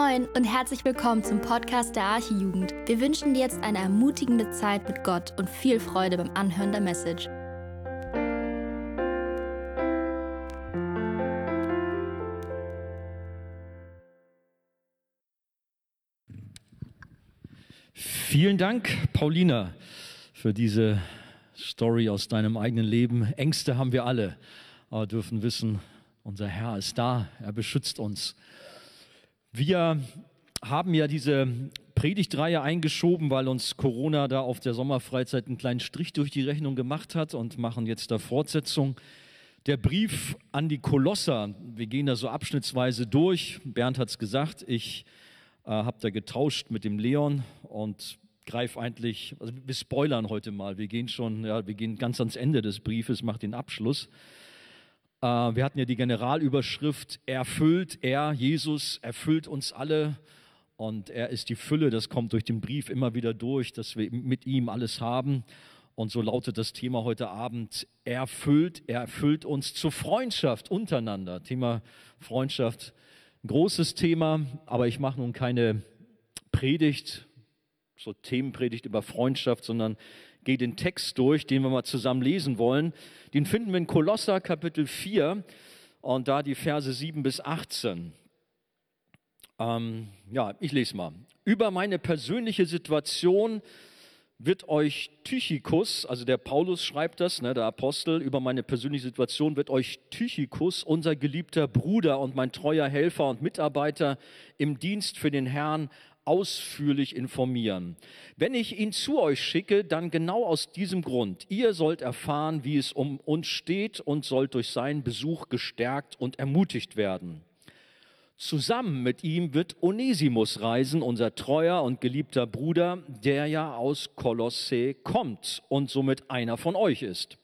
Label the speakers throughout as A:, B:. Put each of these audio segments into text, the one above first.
A: Moin und herzlich willkommen zum Podcast der Archijugend. Wir wünschen dir jetzt eine ermutigende Zeit mit Gott und viel Freude beim Anhören der Message.
B: Vielen Dank, Paulina, für diese Story aus deinem eigenen Leben. Ängste haben wir alle, aber dürfen wissen, unser Herr ist da, er beschützt uns. Wir haben ja diese Predigtreihe eingeschoben, weil uns Corona da auf der Sommerfreizeit einen kleinen Strich durch die Rechnung gemacht hat und machen jetzt da Fortsetzung. Der Brief an die Kolosser, wir gehen da so abschnittsweise durch. Bernd hat es gesagt, ich äh, habe da getauscht mit dem Leon und greife eigentlich, also wir spoilern heute mal, wir gehen schon, ja, wir gehen ganz ans Ende des Briefes, macht den Abschluss. Äh, wir hatten ja die Generalüberschrift, erfüllt, er, Jesus, erfüllt uns alle. Und er ist die Fülle, das kommt durch den Brief immer wieder durch, dass wir mit ihm alles haben. Und so lautet das Thema heute Abend, er erfüllt, er erfüllt uns zur Freundschaft untereinander. Thema Freundschaft, großes Thema, aber ich mache nun keine Predigt, so Themenpredigt über Freundschaft, sondern gehe den Text durch, den wir mal zusammen lesen wollen. Den finden wir in Kolosser Kapitel 4 und da die Verse 7 bis 18. Ähm, ja, ich lese mal. Über meine persönliche Situation wird euch Tychikus, also der Paulus schreibt das, ne, der Apostel, über meine persönliche Situation wird euch Tychikus, unser geliebter Bruder und mein treuer Helfer und Mitarbeiter im Dienst für den Herrn, ausführlich informieren. Wenn ich ihn zu euch schicke, dann genau aus diesem Grund. Ihr sollt erfahren, wie es um uns steht und sollt durch seinen Besuch gestärkt und ermutigt werden. Zusammen mit ihm wird Onesimus reisen, unser treuer und geliebter Bruder, der ja aus Kolosse kommt und somit einer von euch ist.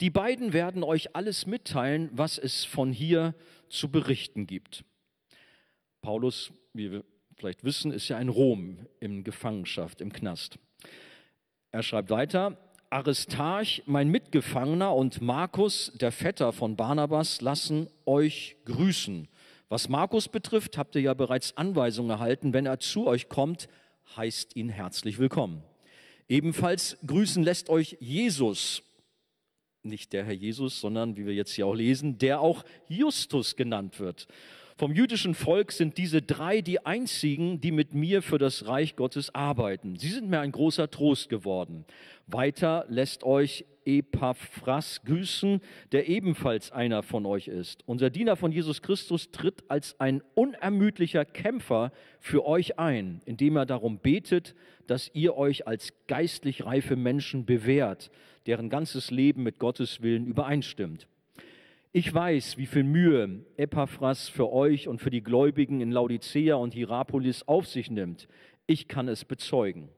B: Die beiden werden euch alles mitteilen, was es von hier zu berichten gibt. Paulus, wie wir vielleicht wissen, ist ja in Rom in Gefangenschaft, im Knast. Er schreibt weiter, Aristarch, mein Mitgefangener und Markus, der Vetter von Barnabas, lassen euch grüßen. Was Markus betrifft, habt ihr ja bereits Anweisungen erhalten. Wenn er zu euch kommt, heißt ihn herzlich willkommen. Ebenfalls grüßen lässt euch Jesus, nicht der Herr Jesus, sondern wie wir jetzt hier auch lesen, der auch Justus genannt wird. Vom jüdischen Volk sind diese drei die einzigen, die mit mir für das Reich Gottes arbeiten. Sie sind mir ein großer Trost geworden. Weiter lässt euch Epaphras grüßen, der ebenfalls einer von euch ist. Unser Diener von Jesus Christus tritt als ein unermüdlicher Kämpfer für euch ein, indem er darum betet, dass ihr euch als geistlich reife Menschen bewährt, deren ganzes Leben mit Gottes Willen übereinstimmt. Ich weiß, wie viel Mühe Epaphras für euch und für die Gläubigen in Laodicea und Hierapolis auf sich nimmt. Ich kann es bezeugen.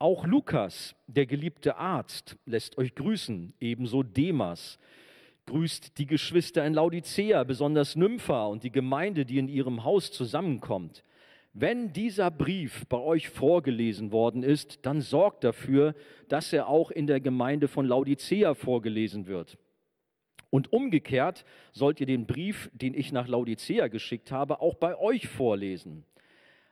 B: Auch Lukas, der geliebte Arzt, lässt euch grüßen, ebenso Demas. Grüßt die Geschwister in Laodicea, besonders Nympha und die Gemeinde, die in ihrem Haus zusammenkommt. Wenn dieser Brief bei euch vorgelesen worden ist, dann sorgt dafür, dass er auch in der Gemeinde von Laodicea vorgelesen wird. Und umgekehrt sollt ihr den Brief, den ich nach Laodicea geschickt habe, auch bei euch vorlesen.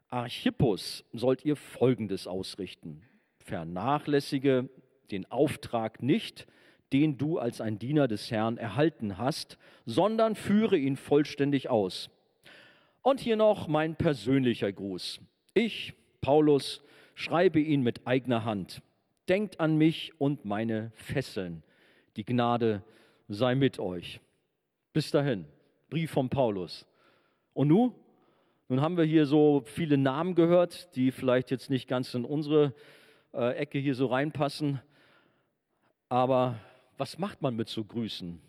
B: Archippus sollt ihr Folgendes ausrichten. Vernachlässige den Auftrag nicht, den du als ein Diener des Herrn erhalten hast, sondern führe ihn vollständig aus. Und hier noch mein persönlicher Gruß. Ich, Paulus, schreibe ihn mit eigener Hand. Denkt an mich und meine Fesseln. Die Gnade sei mit euch. Bis dahin, Brief von Paulus. Und nun? Nun haben wir hier so viele Namen gehört, die vielleicht jetzt nicht ganz in unsere äh, Ecke hier so reinpassen. Aber was macht man mit so Grüßen?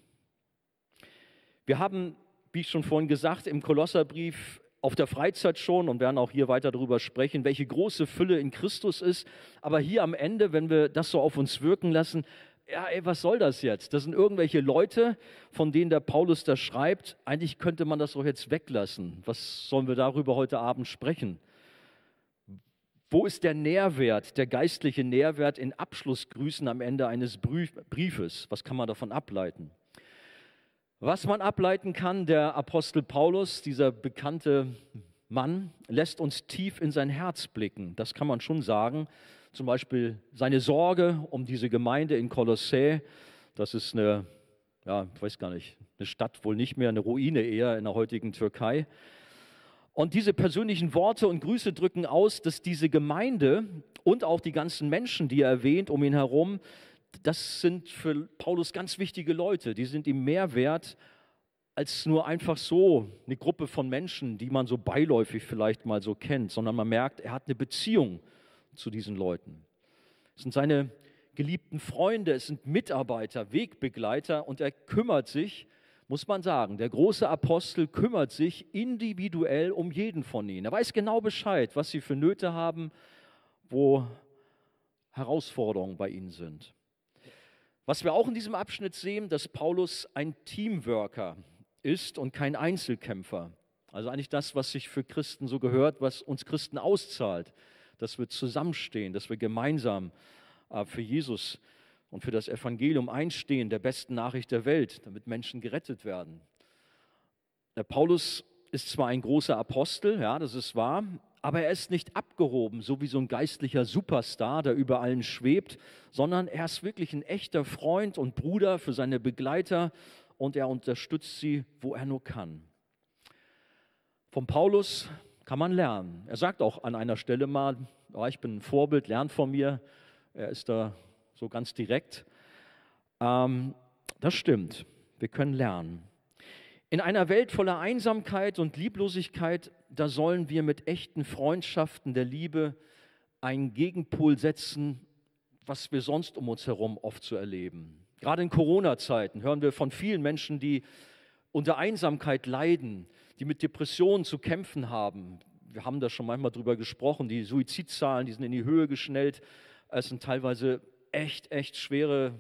B: Wir haben, wie ich schon vorhin gesagt, im Kolosserbrief auf der Freizeit schon und werden auch hier weiter darüber sprechen, welche große Fülle in Christus ist. Aber hier am Ende, wenn wir das so auf uns wirken lassen, ja, ey, was soll das jetzt? Das sind irgendwelche Leute, von denen der Paulus da schreibt. Eigentlich könnte man das doch jetzt weglassen. Was sollen wir darüber heute Abend sprechen? Wo ist der Nährwert, der geistliche Nährwert in Abschlussgrüßen am Ende eines Briefes? Was kann man davon ableiten? Was man ableiten kann, der Apostel Paulus, dieser bekannte Mann lässt uns tief in sein Herz blicken. Das kann man schon sagen. Zum Beispiel seine Sorge um diese Gemeinde in Kolossä. Das ist eine, ja, ich weiß gar nicht, eine Stadt wohl nicht mehr, eine Ruine eher in der heutigen Türkei. Und diese persönlichen Worte und Grüße drücken aus, dass diese Gemeinde und auch die ganzen Menschen, die er erwähnt um ihn herum, das sind für Paulus ganz wichtige Leute. Die sind ihm mehr wert als nur einfach so eine Gruppe von Menschen, die man so beiläufig vielleicht mal so kennt, sondern man merkt, er hat eine Beziehung zu diesen Leuten. Es sind seine geliebten Freunde, es sind Mitarbeiter, Wegbegleiter und er kümmert sich muss man sagen, der große Apostel kümmert sich individuell um jeden von ihnen. Er weiß genau Bescheid, was sie für Nöte haben, wo Herausforderungen bei ihnen sind. Was wir auch in diesem Abschnitt sehen, dass Paulus ein Teamworker ist und kein Einzelkämpfer. Also eigentlich das, was sich für Christen so gehört, was uns Christen auszahlt, dass wir zusammenstehen, dass wir gemeinsam äh, für Jesus und für das Evangelium einstehen, der besten Nachricht der Welt, damit Menschen gerettet werden. Der Paulus ist zwar ein großer Apostel, ja, das ist wahr, aber er ist nicht abgehoben, so wie so ein geistlicher Superstar, der über allen schwebt, sondern er ist wirklich ein echter Freund und Bruder für seine Begleiter und er unterstützt sie, wo er nur kann. Vom Paulus kann man lernen. Er sagt auch an einer Stelle mal, oh, ich bin ein Vorbild, lernt von mir. Er ist da so ganz direkt. Ähm, das stimmt, wir können lernen. In einer Welt voller Einsamkeit und Lieblosigkeit, da sollen wir mit echten Freundschaften der Liebe einen Gegenpol setzen, was wir sonst um uns herum oft so erleben. Gerade in Corona-Zeiten hören wir von vielen Menschen, die unter Einsamkeit leiden, die mit Depressionen zu kämpfen haben. Wir haben da schon manchmal drüber gesprochen, die Suizidzahlen, die sind in die Höhe geschnellt. Es sind teilweise echt, echt schwere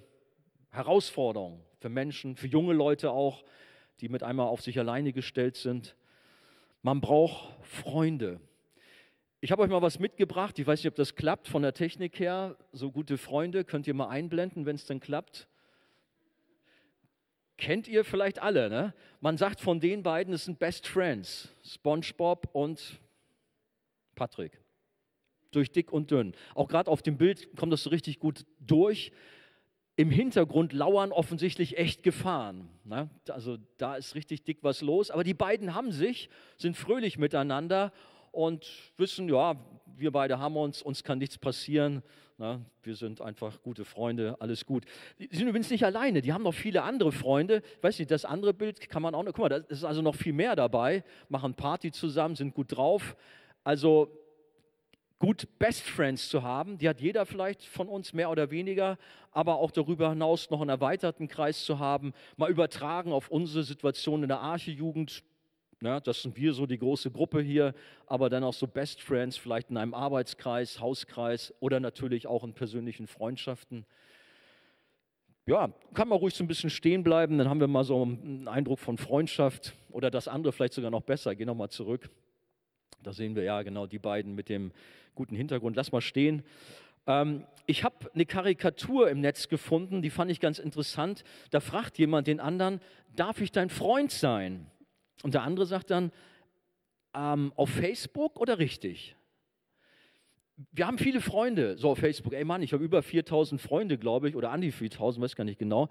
B: Herausforderung für Menschen, für junge Leute auch, die mit einmal auf sich alleine gestellt sind. Man braucht Freunde. Ich habe euch mal was mitgebracht. Ich weiß nicht, ob das klappt von der Technik her. So gute Freunde könnt ihr mal einblenden, wenn es denn klappt. Kennt ihr vielleicht alle, ne? Man sagt von den beiden, es sind Best Friends, SpongeBob und Patrick durch dick und dünn. Auch gerade auf dem Bild kommt das so richtig gut durch. Im Hintergrund lauern offensichtlich echt Gefahren. Ne? Also da ist richtig dick was los. Aber die beiden haben sich, sind fröhlich miteinander und wissen, ja, wir beide haben uns, uns kann nichts passieren. Ne? Wir sind einfach gute Freunde, alles gut. Sie sind übrigens nicht alleine, die haben noch viele andere Freunde. Ich weiß nicht, das andere Bild kann man auch noch, guck mal, da ist also noch viel mehr dabei, machen Party zusammen, sind gut drauf. Also gut, Best Friends zu haben. Die hat jeder vielleicht von uns mehr oder weniger, aber auch darüber hinaus noch einen erweiterten Kreis zu haben, mal übertragen auf unsere Situation in der Archejugend. Ja, das sind wir so die große Gruppe hier, aber dann auch so Best Friends, vielleicht in einem Arbeitskreis, Hauskreis oder natürlich auch in persönlichen Freundschaften. Ja, kann man ruhig so ein bisschen stehen bleiben, dann haben wir mal so einen Eindruck von Freundschaft oder das andere vielleicht sogar noch besser. Geh nochmal zurück. Da sehen wir ja genau die beiden mit dem guten Hintergrund. Lass mal stehen. Ähm, ich habe eine Karikatur im Netz gefunden, die fand ich ganz interessant. Da fragt jemand den anderen, darf ich dein Freund sein? Und der andere sagt dann, ähm, auf Facebook oder richtig? Wir haben viele Freunde so auf Facebook. Ey Mann, ich habe über 4000 Freunde, glaube ich, oder an die 4000, weiß gar nicht genau.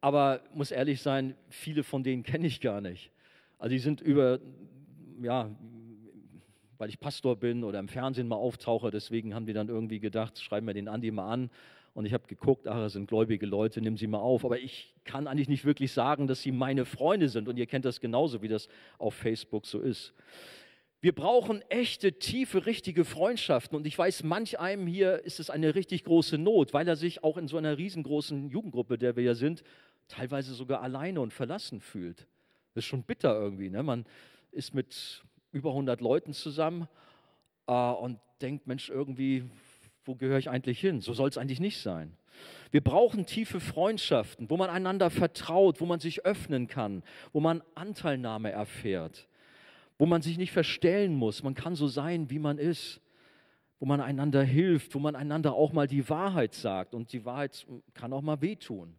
B: Aber muss ehrlich sein, viele von denen kenne ich gar nicht. Also die sind über, ja, weil ich Pastor bin oder im Fernsehen mal auftauche. Deswegen haben die dann irgendwie gedacht, schreiben wir den Andi mal an. Und ich habe geguckt, ach, das sind gläubige Leute, nimm sie mal auf. Aber ich kann eigentlich nicht wirklich sagen, dass sie meine Freunde sind. Und ihr kennt das genauso, wie das auf Facebook so ist. Wir brauchen echte, tiefe, richtige Freundschaften. Und ich weiß, manch einem hier ist es eine richtig große Not, weil er sich auch in so einer riesengroßen Jugendgruppe, der wir ja sind, teilweise sogar alleine und verlassen fühlt. Das ist schon bitter irgendwie. Ne? Man ist mit über 100 Leuten zusammen äh, und denkt, Mensch, irgendwie, wo gehöre ich eigentlich hin? So soll es eigentlich nicht sein. Wir brauchen tiefe Freundschaften, wo man einander vertraut, wo man sich öffnen kann, wo man Anteilnahme erfährt, wo man sich nicht verstellen muss. Man kann so sein, wie man ist, wo man einander hilft, wo man einander auch mal die Wahrheit sagt. Und die Wahrheit kann auch mal wehtun.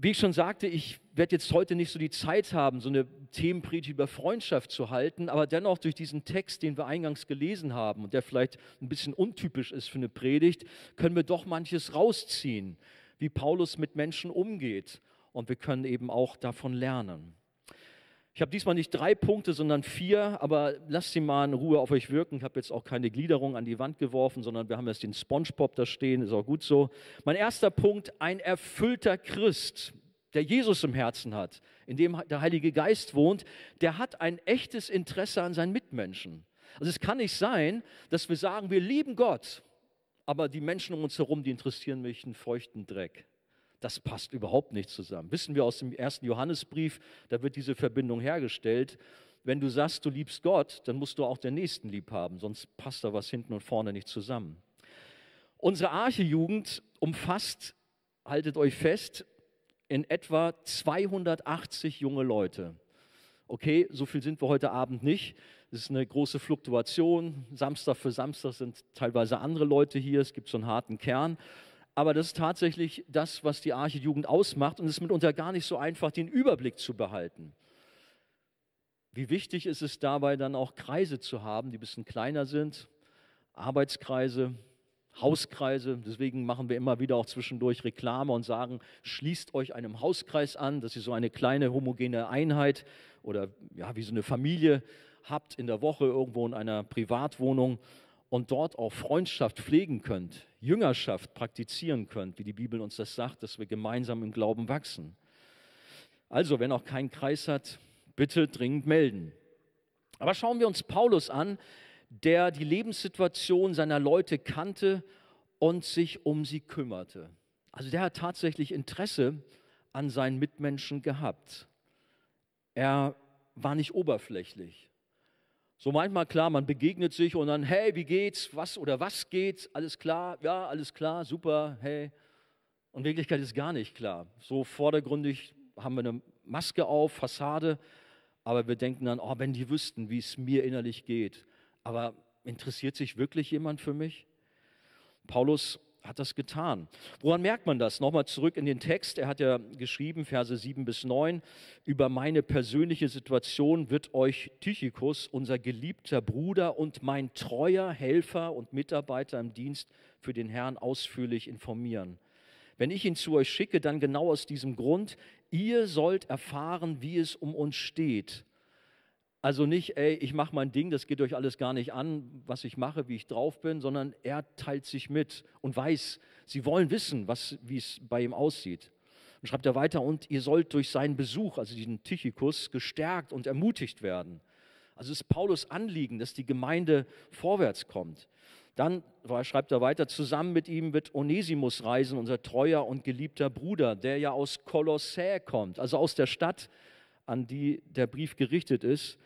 B: Wie ich schon sagte, ich werde jetzt heute nicht so die Zeit haben, so eine Themenpredigt über Freundschaft zu halten, aber dennoch durch diesen Text, den wir eingangs gelesen haben und der vielleicht ein bisschen untypisch ist für eine Predigt, können wir doch manches rausziehen, wie Paulus mit Menschen umgeht. Und wir können eben auch davon lernen. Ich habe diesmal nicht drei Punkte, sondern vier, aber lasst sie mal in Ruhe auf euch wirken. Ich habe jetzt auch keine Gliederung an die Wand geworfen, sondern wir haben jetzt den Spongebob da stehen, ist auch gut so. Mein erster Punkt, ein erfüllter Christ, der Jesus im Herzen hat, in dem der Heilige Geist wohnt, der hat ein echtes Interesse an seinen Mitmenschen. Also es kann nicht sein, dass wir sagen, wir lieben Gott, aber die Menschen um uns herum, die interessieren mich einen feuchten Dreck. Das passt überhaupt nicht zusammen. Wissen wir aus dem ersten Johannesbrief, da wird diese Verbindung hergestellt. Wenn du sagst, du liebst Gott, dann musst du auch den Nächsten lieb haben, sonst passt da was hinten und vorne nicht zusammen. Unsere Arche-Jugend umfasst, haltet euch fest, in etwa 280 junge Leute. Okay, so viel sind wir heute Abend nicht. Es ist eine große Fluktuation. Samstag für Samstag sind teilweise andere Leute hier. Es gibt so einen harten Kern aber das ist tatsächlich das, was die Arche-Jugend ausmacht und es ist mitunter gar nicht so einfach, den Überblick zu behalten. Wie wichtig ist es dabei dann auch Kreise zu haben, die ein bisschen kleiner sind, Arbeitskreise, Hauskreise. Deswegen machen wir immer wieder auch zwischendurch Reklame und sagen, schließt euch einem Hauskreis an, dass ihr so eine kleine homogene Einheit oder ja, wie so eine Familie habt in der Woche irgendwo in einer Privatwohnung und dort auch Freundschaft pflegen könnt, Jüngerschaft praktizieren könnt, wie die Bibel uns das sagt, dass wir gemeinsam im Glauben wachsen. Also, wenn auch kein Kreis hat, bitte dringend melden. Aber schauen wir uns Paulus an, der die Lebenssituation seiner Leute kannte und sich um sie kümmerte. Also der hat tatsächlich Interesse an seinen Mitmenschen gehabt. Er war nicht oberflächlich. So manchmal klar, man begegnet sich und dann, hey, wie geht's? Was oder was geht? Alles klar? Ja, alles klar, super, hey. Und Wirklichkeit ist gar nicht klar. So vordergründig haben wir eine Maske auf, Fassade, aber wir denken dann, oh, wenn die wüssten, wie es mir innerlich geht. Aber interessiert sich wirklich jemand für mich? Paulus hat das getan. Woran merkt man das? Nochmal zurück in den Text. Er hat ja geschrieben, Verse 7 bis 9, über meine persönliche Situation wird euch Tychicus, unser geliebter Bruder und mein treuer Helfer und Mitarbeiter im Dienst für den Herrn ausführlich informieren. Wenn ich ihn zu euch schicke, dann genau aus diesem Grund, ihr sollt erfahren, wie es um uns steht also nicht, ey, ich mache mein Ding, das geht euch alles gar nicht an, was ich mache, wie ich drauf bin, sondern er teilt sich mit und weiß, sie wollen wissen, wie es bei ihm aussieht. Und schreibt er weiter, und ihr sollt durch seinen Besuch, also diesen Tychikus, gestärkt und ermutigt werden. Also es ist Paulus Anliegen, dass die Gemeinde vorwärts kommt. Dann schreibt er weiter, zusammen mit ihm wird Onesimus reisen, unser treuer und geliebter Bruder, der ja aus Kolossä kommt, also aus der Stadt, an die der Brief gerichtet ist.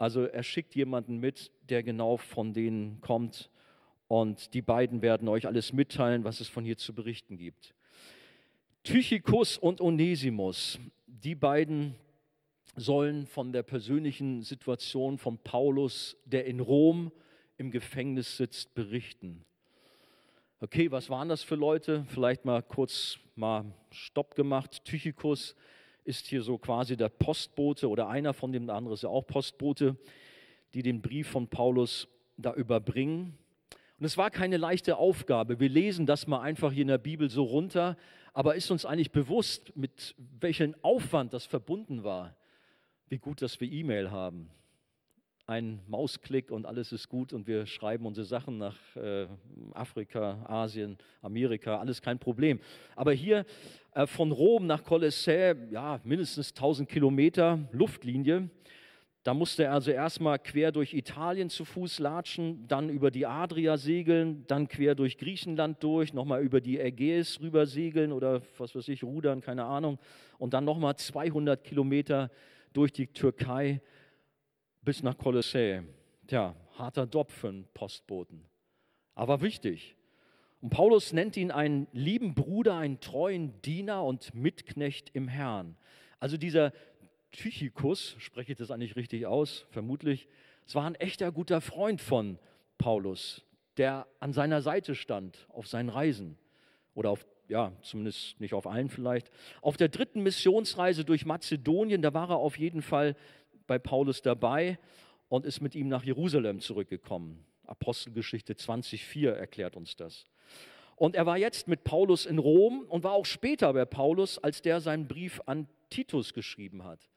B: Also er schickt jemanden mit, der genau von denen kommt. Und die beiden werden euch alles mitteilen, was es von hier zu berichten gibt. Tychicus und Onesimus, die beiden sollen von der persönlichen Situation von Paulus, der in Rom im Gefängnis sitzt, berichten. Okay, was waren das für Leute? Vielleicht mal kurz mal Stopp gemacht. Tychicus ist hier so quasi der Postbote oder einer von dem, der andere ist ja auch Postbote, die den Brief von Paulus da überbringen. Und es war keine leichte Aufgabe. Wir lesen das mal einfach hier in der Bibel so runter, aber ist uns eigentlich bewusst, mit welchem Aufwand das verbunden war? Wie gut, dass wir E-Mail haben ein Mausklick und alles ist gut und wir schreiben unsere Sachen nach äh, Afrika, Asien, Amerika, alles kein Problem. Aber hier äh, von Rom nach Colossae, ja, mindestens 1000 Kilometer Luftlinie. Da musste er also erstmal quer durch Italien zu Fuß latschen, dann über die Adria segeln, dann quer durch Griechenland durch, nochmal über die Ägäis rüber segeln oder was weiß ich, rudern, keine Ahnung. Und dann nochmal 200 Kilometer durch die Türkei bis nach Kolossä. Tja, harter Job für einen Postboten, aber wichtig. Und Paulus nennt ihn einen lieben Bruder, einen treuen Diener und Mitknecht im Herrn. Also dieser Tychikus, spreche ich das eigentlich richtig aus, vermutlich, es war ein echter guter Freund von Paulus, der an seiner Seite stand auf seinen Reisen oder auf ja, zumindest nicht auf allen vielleicht. Auf der dritten Missionsreise durch Mazedonien, da war er auf jeden Fall bei Paulus dabei und ist mit ihm nach Jerusalem zurückgekommen. Apostelgeschichte 20,4 erklärt uns das. Und er war jetzt mit Paulus in Rom und war auch später bei Paulus, als der seinen Brief an Titus geschrieben hat.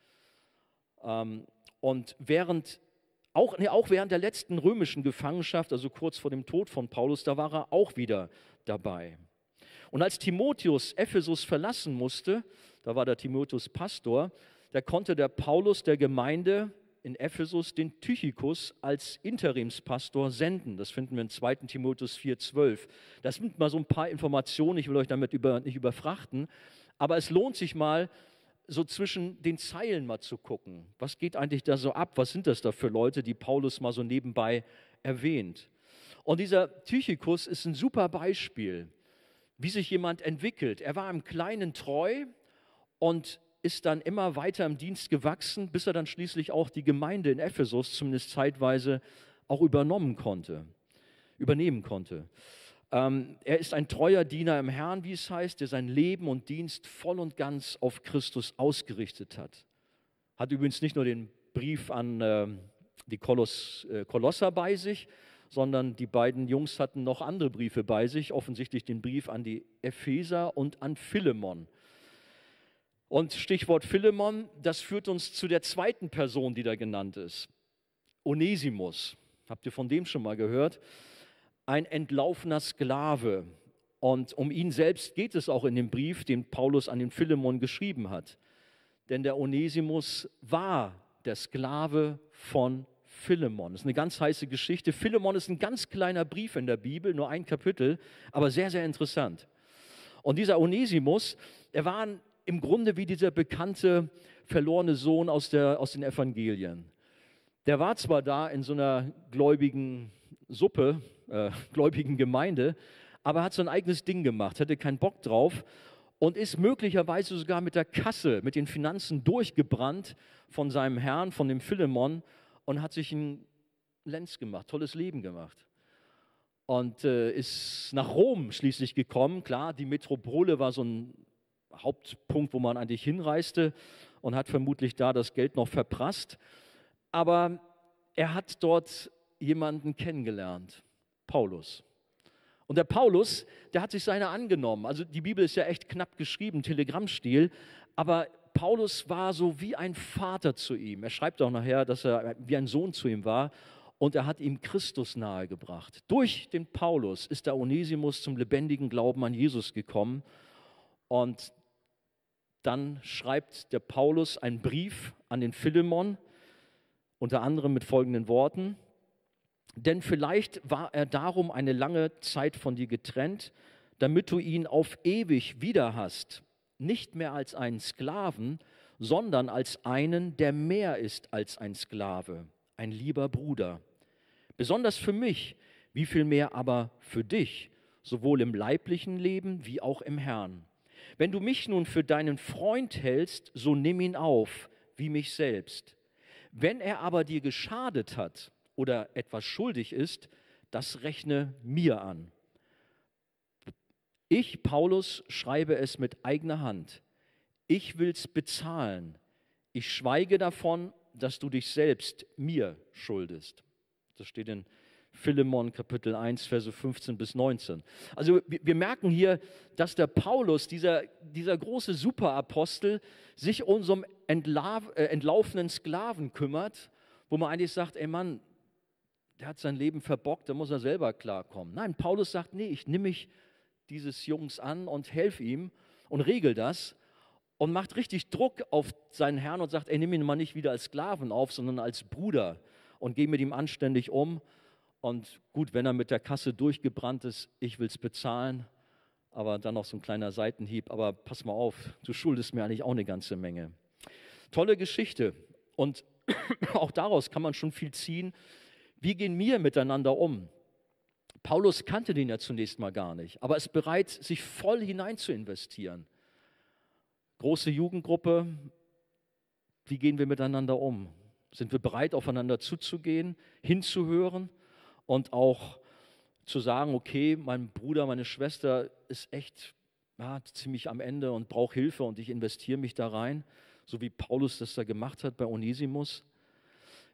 B: Ähm, und während, auch, nee, auch während der letzten römischen Gefangenschaft, also kurz vor dem Tod von Paulus, da war er auch wieder dabei. Und als Timotheus Ephesus verlassen musste, da war der Timotheus Pastor, da konnte der Paulus der Gemeinde in Ephesus den Tychikus als Interimspastor senden. Das finden wir in 2. Timotheus 4,12. Das sind mal so ein paar Informationen, ich will euch damit über, nicht überfrachten, aber es lohnt sich mal, so zwischen den Zeilen mal zu gucken. Was geht eigentlich da so ab? Was sind das da für Leute, die Paulus mal so nebenbei erwähnt? Und dieser Tychikus ist ein super Beispiel, wie sich jemand entwickelt. Er war im Kleinen treu und ist dann immer weiter im Dienst gewachsen, bis er dann schließlich auch die Gemeinde in Ephesus zumindest zeitweise auch übernommen konnte, übernehmen konnte. Ähm, er ist ein treuer Diener im Herrn, wie es heißt, der sein Leben und Dienst voll und ganz auf Christus ausgerichtet hat. Hat übrigens nicht nur den Brief an äh, die Koloss, äh, Kolosser bei sich, sondern die beiden Jungs hatten noch andere Briefe bei sich, offensichtlich den Brief an die Epheser und an Philemon. Und Stichwort Philemon, das führt uns zu der zweiten Person, die da genannt ist. Onesimus. Habt ihr von dem schon mal gehört? Ein entlaufener Sklave. Und um ihn selbst geht es auch in dem Brief, den Paulus an den Philemon geschrieben hat. Denn der Onesimus war der Sklave von Philemon. Das ist eine ganz heiße Geschichte. Philemon ist ein ganz kleiner Brief in der Bibel, nur ein Kapitel, aber sehr, sehr interessant. Und dieser Onesimus, er war ein im Grunde wie dieser bekannte verlorene Sohn aus, der, aus den Evangelien. Der war zwar da in so einer gläubigen Suppe, äh, gläubigen Gemeinde, aber hat sein eigenes Ding gemacht, hatte keinen Bock drauf und ist möglicherweise sogar mit der Kasse, mit den Finanzen durchgebrannt von seinem Herrn, von dem Philemon und hat sich ein Lenz gemacht, tolles Leben gemacht. Und äh, ist nach Rom schließlich gekommen. Klar, die Metropole war so ein Hauptpunkt, wo man eigentlich hinreiste und hat vermutlich da das Geld noch verprasst. Aber er hat dort jemanden kennengelernt, Paulus. Und der Paulus, der hat sich seiner angenommen. Also die Bibel ist ja echt knapp geschrieben, Telegrammstil, aber Paulus war so wie ein Vater zu ihm. Er schreibt auch nachher, dass er wie ein Sohn zu ihm war und er hat ihm Christus nahegebracht. Durch den Paulus ist der Onesimus zum lebendigen Glauben an Jesus gekommen und dann schreibt der Paulus einen Brief an den Philemon, unter anderem mit folgenden Worten. Denn vielleicht war er darum eine lange Zeit von dir getrennt, damit du ihn auf ewig wieder hast, nicht mehr als einen Sklaven, sondern als einen, der mehr ist als ein Sklave, ein lieber Bruder. Besonders für mich, wie viel mehr aber für dich, sowohl im leiblichen Leben wie auch im Herrn. Wenn du mich nun für deinen Freund hältst, so nimm ihn auf, wie mich selbst. Wenn er aber dir geschadet hat oder etwas schuldig ist, das rechne mir an. Ich, Paulus, schreibe es mit eigener Hand. Ich will's bezahlen. Ich schweige davon, dass du dich selbst mir schuldest. Das steht in Philemon Kapitel 1, Verse 15 bis 19. Also wir, merken hier, dass der Paulus, dieser, dieser große Superapostel, sich so einen entlauf, äh, entlaufenen Sklaven kümmert, wo man eigentlich sagt, ey Mann, der hat sein Leben verbockt, da muss er selber klarkommen. Nein, Paulus sagt, nee, ich nehme mich dieses Jungs an und helfe ihm und regel das und macht richtig Druck auf seinen Herrn und sagt, ey, nimm ihn mal nicht wieder als Sklaven auf, sondern als Bruder und geh mit ihm anständig um und gut, wenn er mit der Kasse durchgebrannt ist, ich will es bezahlen, aber dann noch so ein kleiner Seitenhieb. Aber pass mal auf, du schuldest mir eigentlich auch eine ganze Menge. Tolle Geschichte. Und auch daraus kann man schon viel ziehen. Wie gehen wir miteinander um? Paulus kannte den ja zunächst mal gar nicht, aber ist bereit, sich voll hinein zu investieren. Große Jugendgruppe, wie gehen wir miteinander um? Sind wir bereit, aufeinander zuzugehen, hinzuhören? Und auch zu sagen, okay, mein Bruder, meine Schwester ist echt ja, ziemlich am Ende und brauche Hilfe und ich investiere mich da rein, so wie Paulus das da gemacht hat bei Onesimus.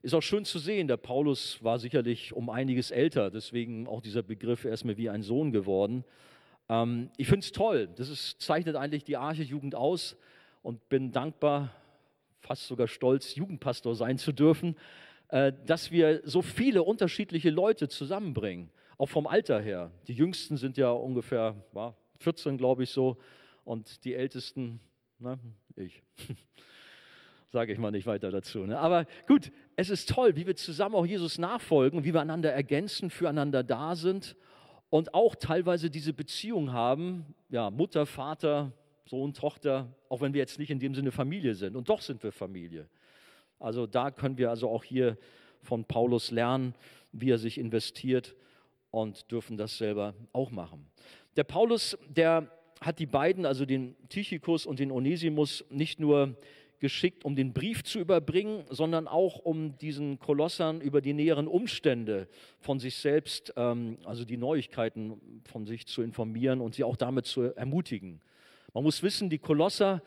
B: Ist auch schön zu sehen, der Paulus war sicherlich um einiges älter, deswegen auch dieser Begriff, er ist mir wie ein Sohn geworden. Ähm, ich finde es toll, das ist, zeichnet eigentlich die Arche-Jugend aus und bin dankbar, fast sogar stolz, Jugendpastor sein zu dürfen, dass wir so viele unterschiedliche Leute zusammenbringen, auch vom Alter her. Die Jüngsten sind ja ungefähr ja, 14, glaube ich so, und die Ältesten, na, ich. Sage ich mal nicht weiter dazu. Ne? Aber gut, es ist toll, wie wir zusammen auch Jesus nachfolgen, wie wir einander ergänzen, füreinander da sind und auch teilweise diese Beziehung haben, ja, Mutter, Vater, Sohn, Tochter, auch wenn wir jetzt nicht in dem Sinne Familie sind. Und doch sind wir Familie. Also da können wir also auch hier von Paulus lernen, wie er sich investiert und dürfen das selber auch machen. Der Paulus, der hat die beiden, also den Tychicus und den Onesimus, nicht nur geschickt, um den Brief zu überbringen, sondern auch um diesen Kolossern über die näheren Umstände von sich selbst, ähm, also die Neuigkeiten von sich zu informieren und sie auch damit zu ermutigen. Man muss wissen, die Kolosser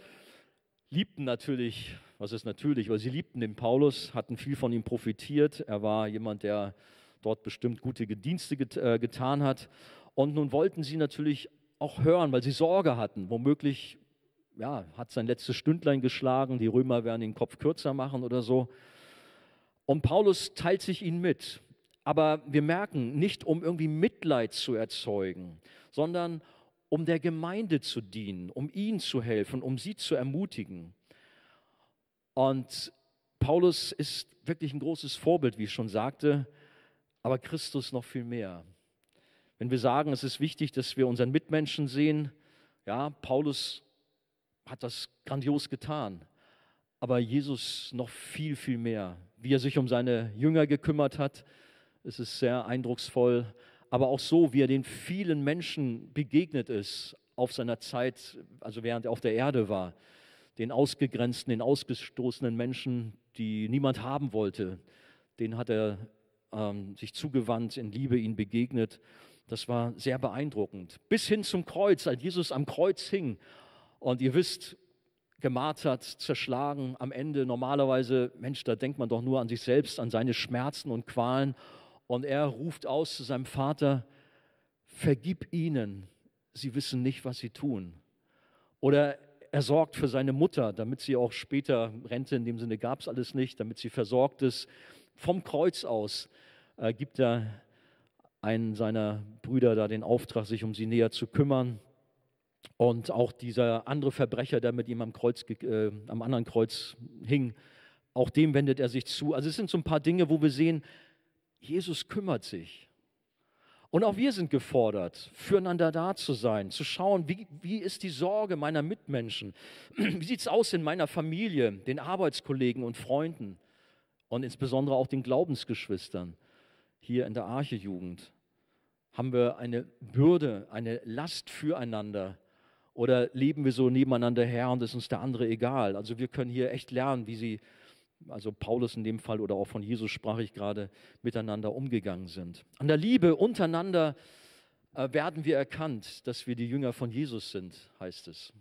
B: liebten natürlich, was ist natürlich, weil sie liebten den Paulus, hatten viel von ihm profitiert. Er war jemand, der dort bestimmt gute Dienste get, äh, getan hat. Und nun wollten sie natürlich auch hören, weil sie Sorge hatten, womöglich ja, hat sein letztes Stündlein geschlagen, die Römer werden den Kopf kürzer machen oder so. Und Paulus teilt sich ihnen mit. Aber wir merken, nicht um irgendwie Mitleid zu erzeugen, sondern um der Gemeinde zu dienen, um ihnen zu helfen, um sie zu ermutigen. Und Paulus ist wirklich ein großes Vorbild, wie ich schon sagte, aber Christus noch viel mehr. Wenn wir sagen, es ist wichtig, dass wir unseren Mitmenschen sehen, ja, Paulus hat das grandios getan. Aber Jesus noch viel, viel mehr. Wie er sich um seine Jünger gekümmert hat, es ist sehr eindrucksvoll. Aber auch so, wie er den vielen Menschen begegnet ist auf seiner Zeit, also während er auf der Erde war. Den ausgegrenzten, den ausgestoßenen Menschen, die niemand haben wollte, den hat er ähm, sich zugewandt, in Liebe ihnen begegnet. Das war sehr beeindruckend. Bis hin zum Kreuz, als Jesus am Kreuz hing und ihr wisst, gemartert, zerschlagen, am Ende normalerweise, Mensch, da denkt man doch nur an sich selbst, an seine Schmerzen und Qualen. Und er ruft aus zu seinem Vater, vergib ihnen, sie wissen nicht, was sie tun. Oder er sorgt für seine Mutter, damit sie auch später, Rente in dem Sinne gab es alles nicht, damit sie versorgt ist. Vom Kreuz aus äh, gibt er einen seiner Brüder da den Auftrag, sich um sie näher zu kümmern. Und auch dieser andere Verbrecher, der mit ihm am, Kreuz, äh, am anderen Kreuz hing, auch dem wendet er sich zu. Also es sind so ein paar Dinge, wo wir sehen, Jesus kümmert sich. Und auch wir sind gefordert, füreinander da zu sein, zu schauen, wie, wie ist die Sorge meiner Mitmenschen? Wie sieht es aus in meiner Familie, den Arbeitskollegen und Freunden und insbesondere auch den Glaubensgeschwistern hier in der Arche-Jugend? Haben wir eine Bürde, eine Last füreinander? Oder leben wir so nebeneinander her und ist uns der andere egal? Also wir können hier echt lernen, wie sie, also Paulus in dem Fall oder auch von Jesus sprach ich gerade, miteinander umgegangen sind. An der Liebe untereinander äh, werden wir erkannt, dass wir die Jünger von Jesus sind, heißt es.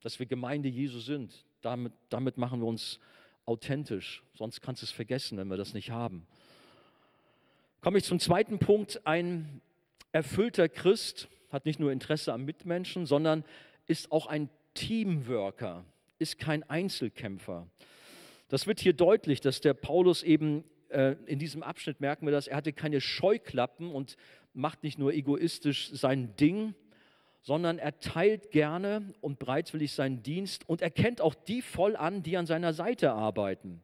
B: Dass wir Gemeinde Jesu sind. Damit, damit machen wir uns authentisch. Sonst kannst du es vergessen, wenn wir das nicht haben. Komme ich zum zweiten Punkt. Ein erfüllter Christ hat nicht nur Interesse am Mitmenschen, sondern ist auch ein Teamworker, ist kein Einzelkämpfer. Das wird hier deutlich, dass der Paulus eben äh, in diesem Abschnitt merken wir das, er hatte keine Scheuklappen und macht nicht nur egoistisch sein Ding, sondern er teilt gerne und bereitwillig seinen Dienst und erkennt auch die voll an, die an seiner Seite arbeiten.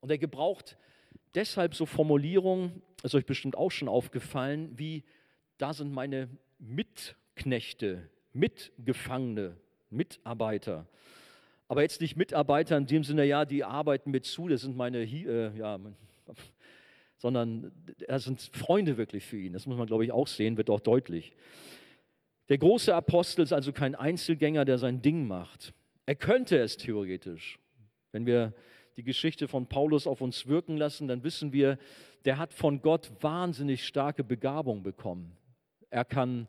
B: Und er gebraucht deshalb so Formulierungen, ist euch bestimmt auch schon aufgefallen, wie da sind meine Mitknechte, Mitgefangene, Mitarbeiter. Aber jetzt nicht Mitarbeiter in dem Sinne, ja, die arbeiten mir zu, das sind meine, äh, ja, sondern das sind Freunde wirklich für ihn. Das muss man, glaube ich, auch sehen, wird auch deutlich. Der große Apostel ist also kein Einzelgänger, der sein Ding macht. Er könnte es theoretisch. Wenn wir die Geschichte von Paulus auf uns wirken lassen, dann wissen wir, der hat von Gott wahnsinnig starke Begabung bekommen. Er kann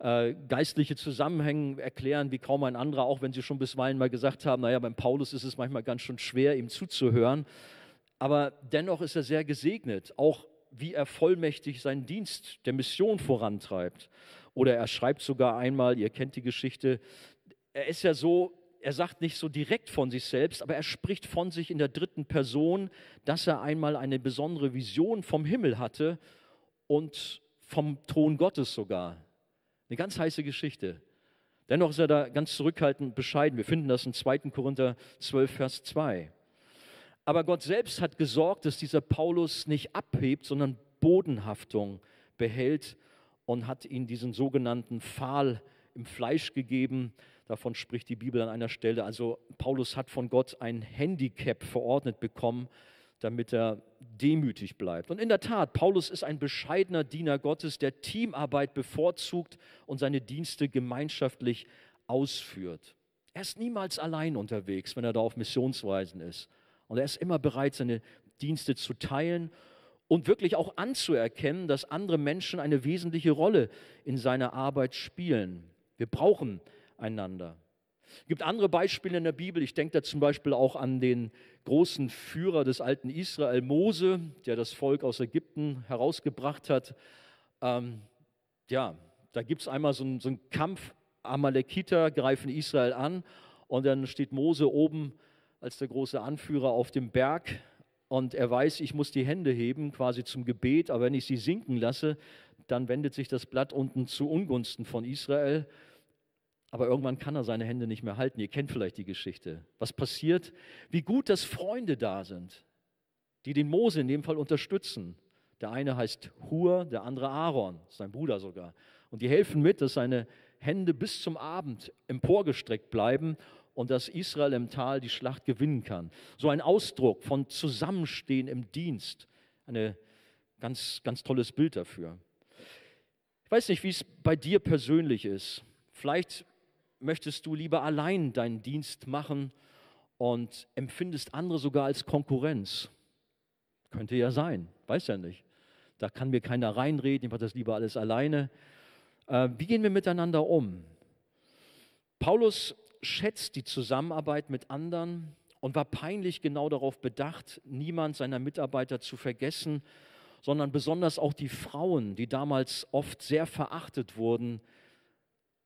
B: äh, geistliche Zusammenhänge erklären wie kaum ein anderer, auch wenn sie schon bisweilen mal gesagt haben, naja, beim Paulus ist es manchmal ganz schön schwer, ihm zuzuhören. Aber dennoch ist er sehr gesegnet, auch wie er vollmächtig seinen Dienst der Mission vorantreibt. Oder er schreibt sogar einmal, ihr kennt die Geschichte, er ist ja so, er sagt nicht so direkt von sich selbst, aber er spricht von sich in der dritten Person, dass er einmal eine besondere Vision vom Himmel hatte und vom Thron Gottes sogar. Eine ganz heiße Geschichte. Dennoch ist er da ganz zurückhaltend bescheiden. Wir finden das in 2. Korinther 12, Vers 2. Aber Gott selbst hat gesorgt, dass dieser Paulus nicht abhebt, sondern Bodenhaftung behält und hat ihm diesen sogenannten Pfahl im Fleisch gegeben. Davon spricht die Bibel an einer Stelle. Also Paulus hat von Gott ein Handicap verordnet bekommen, damit er demütig bleibt. Und in der Tat, Paulus ist ein bescheidener Diener Gottes, der Teamarbeit bevorzugt und seine Dienste gemeinschaftlich ausführt. Er ist niemals allein unterwegs, wenn er da auf Missionsreisen ist. Und er ist immer bereit, seine Dienste zu teilen und wirklich auch anzuerkennen, dass andere Menschen eine wesentliche Rolle in seiner Arbeit spielen. Wir brauchen einander. Es gibt andere Beispiele in der Bibel. Ich denke da zum Beispiel auch an den großen Führer des alten Israel, Mose, der das Volk aus Ägypten herausgebracht hat. Ähm, ja, da gibt es einmal so einen, so einen Kampf. Amalekiter greifen Israel an und dann steht Mose oben als der große Anführer auf dem Berg und er weiß, ich muss die Hände heben, quasi zum Gebet, aber wenn ich sie sinken lasse, dann wendet sich das Blatt unten zu Ungunsten von Israel. Aber irgendwann kann er seine Hände nicht mehr halten. Ihr kennt vielleicht die Geschichte. Was passiert? Wie gut, dass Freunde da sind, die den Mose in dem Fall unterstützen. Der eine heißt Hur, der andere Aaron, sein Bruder sogar. Und die helfen mit, dass seine Hände bis zum Abend emporgestreckt bleiben und dass Israel im Tal die Schlacht gewinnen kann. So ein Ausdruck von Zusammenstehen im Dienst. Ein ganz, ganz tolles Bild dafür. Ich weiß nicht, wie es bei dir persönlich ist. Vielleicht möchtest du lieber allein deinen Dienst machen und empfindest andere sogar als Konkurrenz. Könnte ja sein, weiß ja nicht. Da kann mir keiner reinreden, ich mache das lieber alles alleine. Äh, wie gehen wir miteinander um? Paulus schätzt die Zusammenarbeit mit anderen und war peinlich genau darauf bedacht, niemand seiner Mitarbeiter zu vergessen, sondern besonders auch die Frauen, die damals oft sehr verachtet wurden,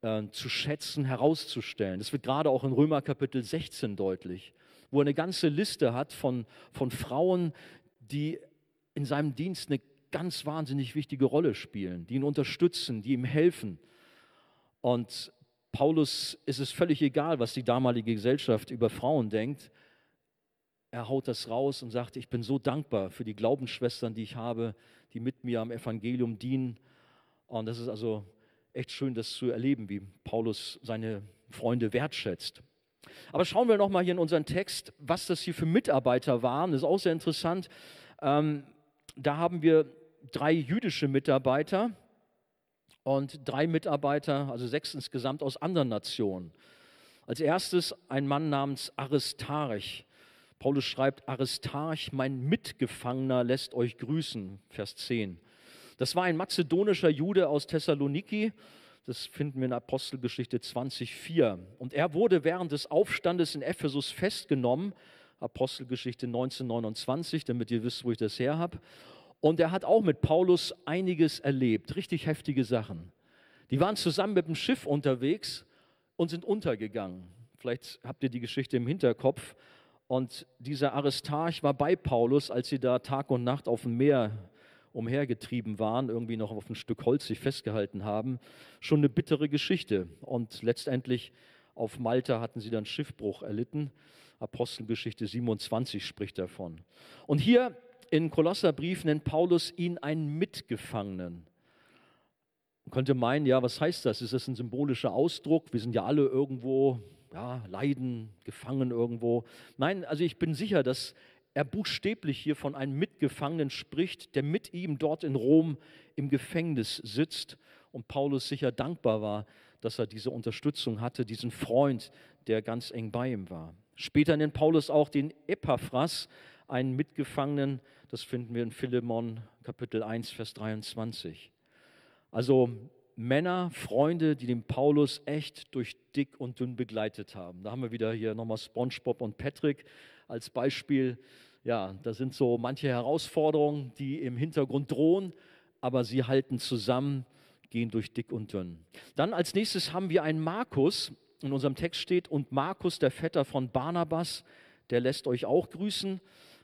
B: äh, zu schätzen, herauszustellen. Das wird gerade auch in Römer Kapitel 16 deutlich, wo er eine ganze Liste hat von, von Frauen, die in seinem Dienst eine ganz wahnsinnig wichtige Rolle spielen, die ihn unterstützen, die ihm helfen. Und Paulus ist es völlig egal, was die damalige Gesellschaft über Frauen denkt. Er haut das raus und sagt, ich bin so dankbar für die Glaubensschwestern, die ich habe, die mit mir am Evangelium dienen. Und das ist also echt schön, das zu erleben, wie Paulus seine Freunde wertschätzt. Aber schauen wir nochmal hier in unseren Text, was das hier für Mitarbeiter waren. Das ist auch sehr interessant. Ähm, da haben wir drei jüdische Mitarbeiter, und drei Mitarbeiter, also sechs insgesamt aus anderen Nationen. Als erstes ein Mann namens Aristarch. Paulus schreibt, Aristarch, mein Mitgefangener, lässt euch grüßen, Vers 10. Das war ein mazedonischer Jude aus Thessaloniki, das finden wir in Apostelgeschichte 20,4. Und er wurde während des Aufstandes in Ephesus festgenommen, Apostelgeschichte 1929, damit ihr wisst, wo ich das her habe. Und er hat auch mit Paulus einiges erlebt, richtig heftige Sachen. Die waren zusammen mit dem Schiff unterwegs und sind untergegangen. Vielleicht habt ihr die Geschichte im Hinterkopf. Und dieser Aristarch war bei Paulus, als sie da Tag und Nacht auf dem Meer umhergetrieben waren, irgendwie noch auf ein Stück Holz sich festgehalten haben. Schon eine bittere Geschichte. Und letztendlich auf Malta hatten sie dann Schiffbruch erlitten. Apostelgeschichte 27 spricht davon. Und hier in Kolosserbrief nennt Paulus ihn einen Mitgefangenen. Man könnte meinen, ja, was heißt das? Ist das ein symbolischer Ausdruck? Wir sind ja alle irgendwo, ja, leiden, gefangen irgendwo. Nein, also ich bin sicher, dass er buchstäblich hier von einem Mitgefangenen spricht, der mit ihm dort in Rom im Gefängnis sitzt und Paulus sicher dankbar war, dass er diese Unterstützung hatte, diesen Freund, der ganz eng bei ihm war. Später nennt Paulus auch den Epaphras, einen Mitgefangenen, das finden wir in Philemon Kapitel 1, Vers 23. Also Männer, Freunde, die den Paulus echt durch dick und dünn begleitet haben. Da haben wir wieder hier nochmal SpongeBob und Patrick als Beispiel. Ja, da sind so manche Herausforderungen, die im Hintergrund drohen, aber sie halten zusammen, gehen durch dick und dünn. Dann als nächstes haben wir einen Markus. In unserem Text steht, und Markus, der Vetter von Barnabas, der lässt euch auch grüßen.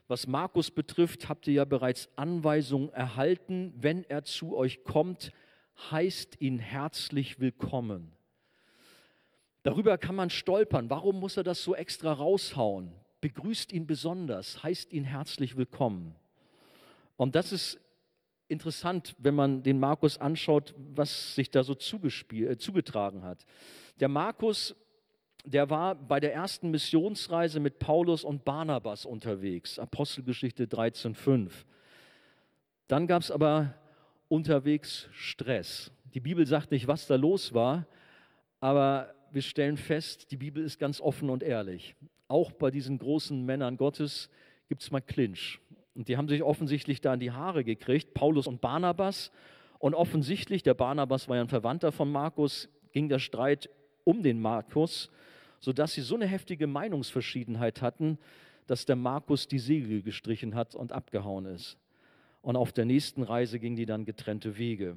B: Was Markus betrifft, habt ihr ja bereits Anweisungen erhalten. Wenn er zu euch kommt, heißt ihn herzlich willkommen. Darüber kann man stolpern. Warum muss er das so extra raushauen? Begrüßt ihn besonders, heißt ihn herzlich willkommen. Und das ist interessant, wenn man den Markus anschaut, was sich da so äh, zugetragen hat. Der Markus der war bei der ersten Missionsreise mit Paulus und Barnabas unterwegs, Apostelgeschichte 13.5. Dann gab es aber unterwegs Stress. Die Bibel sagt nicht, was da los war, aber wir stellen fest, die Bibel ist ganz offen und ehrlich. Auch bei diesen großen Männern Gottes gibt es mal Clinch. Und die haben sich offensichtlich da in die Haare gekriegt, Paulus und Barnabas. Und offensichtlich, der Barnabas war ja ein Verwandter von Markus, ging der Streit um den Markus sodass sie so eine heftige Meinungsverschiedenheit hatten, dass der Markus die Segel gestrichen hat und abgehauen ist. Und auf der nächsten Reise gingen die dann getrennte Wege.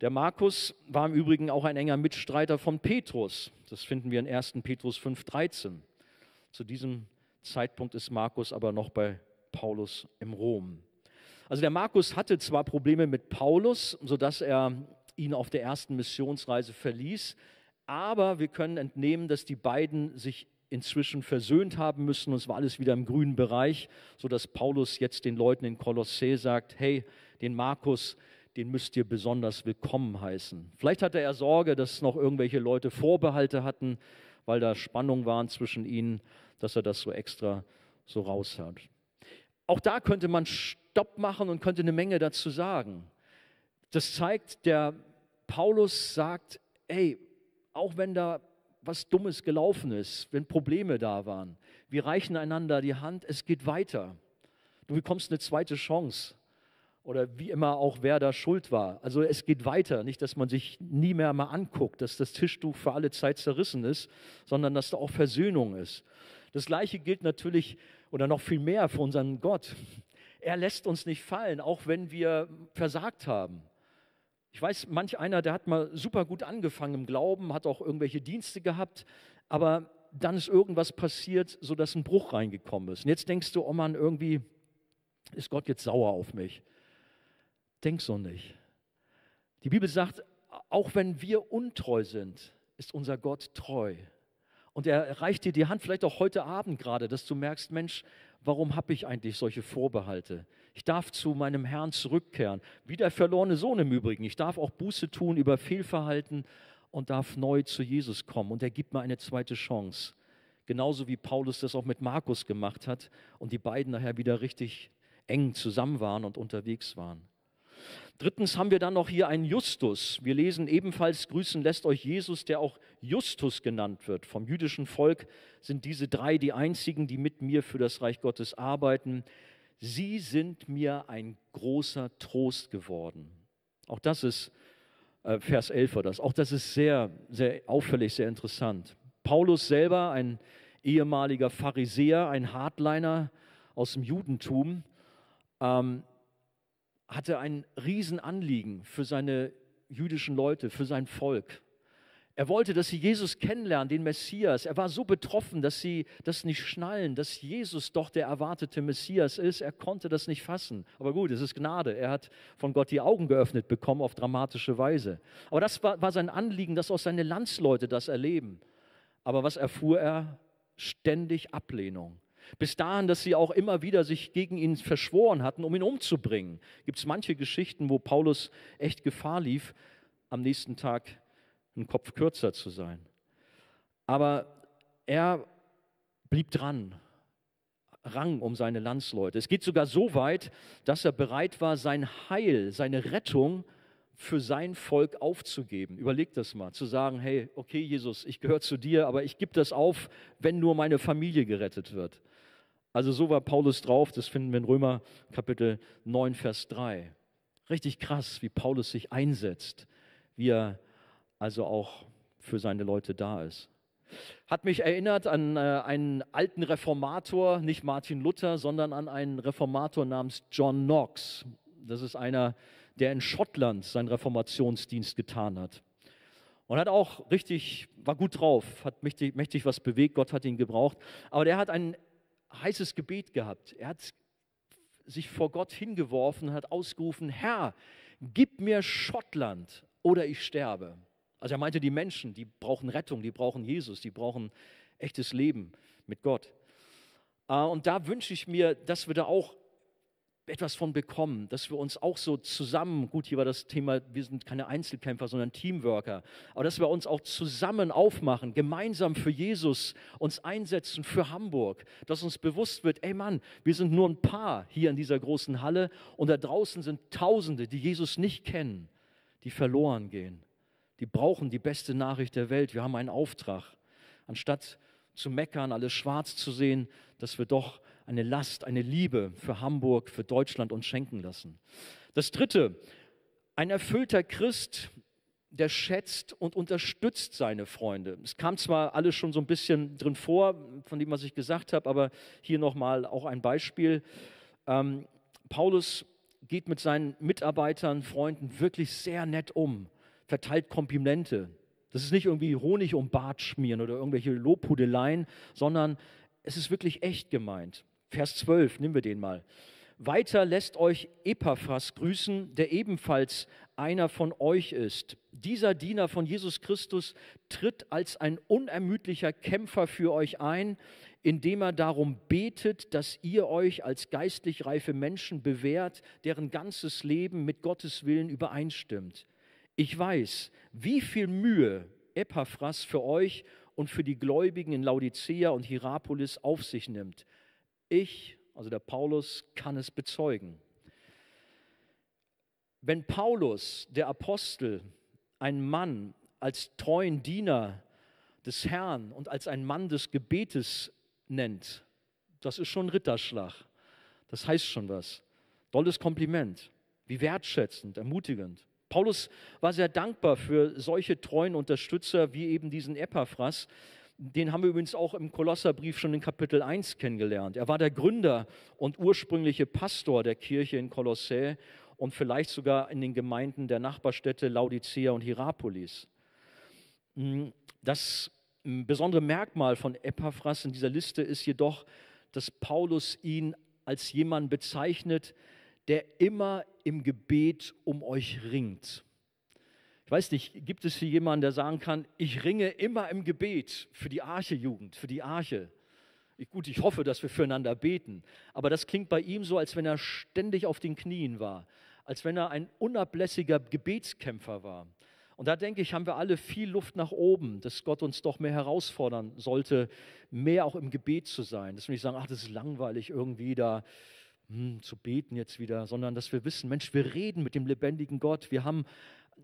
B: Der Markus war im Übrigen auch ein enger Mitstreiter von Petrus. Das finden wir in 1. Petrus 5,13. Zu diesem Zeitpunkt ist Markus aber noch bei Paulus im Rom. Also der Markus hatte zwar Probleme mit Paulus, sodass er ihn auf der ersten Missionsreise verließ, aber wir können entnehmen, dass die beiden sich inzwischen versöhnt haben müssen und es war alles wieder im grünen Bereich, sodass Paulus jetzt den Leuten in Kolossä sagt, hey, den Markus, den müsst ihr besonders willkommen heißen. Vielleicht hatte er Sorge, dass noch irgendwelche Leute Vorbehalte hatten, weil da Spannungen waren zwischen ihnen, dass er das so extra so raushört. Auch da könnte man Stopp machen und könnte eine Menge dazu sagen. Das zeigt, der Paulus sagt, ey, auch wenn da was Dummes gelaufen ist, wenn Probleme da waren. Wir reichen einander die Hand, es geht weiter. Du bekommst eine zweite Chance. Oder wie immer auch, wer da schuld war. Also es geht weiter. Nicht, dass man sich nie mehr mal anguckt, dass das Tischtuch für alle Zeit zerrissen ist, sondern dass da auch Versöhnung ist. Das Gleiche gilt natürlich oder noch viel mehr für unseren Gott. Er lässt uns nicht fallen, auch wenn wir versagt haben. Ich weiß, manch einer, der hat mal super gut angefangen im Glauben, hat auch irgendwelche Dienste gehabt, aber dann ist irgendwas passiert, sodass ein Bruch reingekommen ist. Und jetzt denkst du, oh Mann, irgendwie ist Gott jetzt sauer auf mich. Denk so nicht. Die Bibel sagt, auch wenn wir untreu sind, ist unser Gott treu. Und er reicht dir die Hand, vielleicht auch heute Abend gerade, dass du merkst, Mensch, warum habe ich eigentlich solche Vorbehalte? Ich darf zu meinem Herrn zurückkehren, wie der verlorene Sohn im Übrigen. Ich darf auch Buße tun über Fehlverhalten und darf neu zu Jesus kommen. Und er gibt mir eine zweite Chance. Genauso wie Paulus das auch mit Markus gemacht hat und die beiden nachher wieder richtig eng zusammen waren und unterwegs waren. Drittens haben wir dann noch hier einen Justus. Wir lesen ebenfalls, grüßen lässt euch Jesus, der auch Justus genannt wird. Vom jüdischen Volk sind diese drei die einzigen, die mit mir für das Reich Gottes arbeiten. Sie sind mir ein großer Trost geworden. Auch das ist äh, Vers 11 war das. Auch das ist sehr, sehr auffällig, sehr interessant. Paulus selber, ein ehemaliger Pharisäer, ein Hardliner aus dem Judentum, ähm, hatte ein Riesenanliegen für seine jüdischen Leute, für sein Volk. Er wollte, dass sie Jesus kennenlernen, den Messias. Er war so betroffen, dass sie das nicht schnallen, dass Jesus doch der erwartete Messias ist. Er konnte das nicht fassen. Aber gut, es ist Gnade. Er hat von Gott die Augen geöffnet bekommen auf dramatische Weise. Aber das war, war sein Anliegen, dass auch seine Landsleute das erleben. Aber was erfuhr er? Ständig Ablehnung. Bis dahin, dass sie auch immer wieder sich gegen ihn verschworen hatten, um ihn umzubringen. Gibt es manche Geschichten, wo Paulus echt Gefahr lief, am nächsten Tag einen Kopf kürzer zu sein. Aber er blieb dran, rang um seine Landsleute. Es geht sogar so weit, dass er bereit war, sein Heil, seine Rettung für sein Volk aufzugeben. Überleg das mal, zu sagen, hey, okay Jesus, ich gehöre zu dir, aber ich gebe das auf, wenn nur meine Familie gerettet wird. Also so war Paulus drauf, das finden wir in Römer Kapitel 9, Vers 3. Richtig krass, wie Paulus sich einsetzt, wie er also auch für seine Leute da ist. Hat mich erinnert an äh, einen alten Reformator, nicht Martin Luther, sondern an einen Reformator namens John Knox. Das ist einer, der in Schottland seinen Reformationsdienst getan hat. Und hat auch richtig, war gut drauf, hat mächtig, mächtig was bewegt, Gott hat ihn gebraucht. Aber der hat ein heißes Gebet gehabt. Er hat sich vor Gott hingeworfen, hat ausgerufen, Herr, gib mir Schottland oder ich sterbe. Also er meinte die Menschen, die brauchen Rettung, die brauchen Jesus, die brauchen echtes Leben mit Gott. Ah, und da wünsche ich mir, dass wir da auch etwas von bekommen, dass wir uns auch so zusammen, gut, hier war das Thema, wir sind keine Einzelkämpfer, sondern Teamworker, aber dass wir uns auch zusammen aufmachen, gemeinsam für Jesus uns einsetzen, für Hamburg, dass uns bewusst wird, ey Mann, wir sind nur ein paar hier in dieser großen Halle und da draußen sind Tausende, die Jesus nicht kennen, die verloren gehen die brauchen die beste Nachricht der Welt. Wir haben einen Auftrag. Anstatt zu meckern, alles schwarz zu sehen, dass wir doch eine Last, eine Liebe für Hamburg, für Deutschland uns schenken lassen. Das Dritte, ein erfüllter Christ, der schätzt und unterstützt seine Freunde. Es kam zwar alles schon so ein bisschen drin vor, von dem, was ich gesagt habe, aber hier nochmal auch ein Beispiel. Ähm, Paulus geht mit seinen Mitarbeitern, Freunden wirklich sehr nett um verteilt Komplimente. Das ist nicht irgendwie Honig um Bart schmieren oder irgendwelche Lobhudeleien, sondern es ist wirklich echt gemeint. Vers 12, nehmen wir den mal. Weiter lässt euch Epaphras grüßen, der ebenfalls einer von euch ist. Dieser Diener von Jesus Christus tritt als ein unermüdlicher Kämpfer für euch ein, indem er darum betet, dass ihr euch als geistlich reife Menschen bewährt, deren ganzes Leben mit Gottes Willen übereinstimmt. Ich weiß, wie viel Mühe Epaphras für euch und für die Gläubigen in Laodicea und Hierapolis auf sich nimmt. Ich, also der Paulus, kann es bezeugen. Wenn Paulus, der Apostel, einen Mann als treuen Diener des Herrn und als ein Mann des Gebetes nennt, das ist schon Ritterschlag. Das heißt schon was. Dolles Kompliment. Wie wertschätzend, ermutigend. Paulus war sehr dankbar für solche treuen Unterstützer wie eben diesen Epaphras. Den haben wir übrigens auch im Kolosserbrief schon in Kapitel 1 kennengelernt. Er war der Gründer und ursprüngliche Pastor der Kirche in Kolossä und vielleicht sogar in den Gemeinden der Nachbarstädte Laodicea und Hierapolis. Hm, das besondere Merkmal von Epaphras in dieser Liste ist jedoch, dass Paulus ihn als jemand bezeichnet, der immer im Gebet um euch ringt. Ich weiß nicht, gibt es hier jemanden, der sagen kann, ich ringe immer im Gebet für die Arche-Jugend, für die Arche? Ich, gut, ich hoffe, dass wir füreinander beten, aber das klingt bei ihm so, als wenn er ständig auf den Knien war, als wenn er ein unablässiger Gebetskämpfer war. Und da denke ich, haben wir alle viel Luft nach oben, dass Gott uns doch mehr herausfordern sollte, mehr auch im Gebet zu sein. Dass wir nicht sagen, ach, das ist langweilig irgendwie da hm, zu beten jetzt wieder, sondern dass wir wissen, Mensch, wir reden mit dem lebendigen Gott, wir haben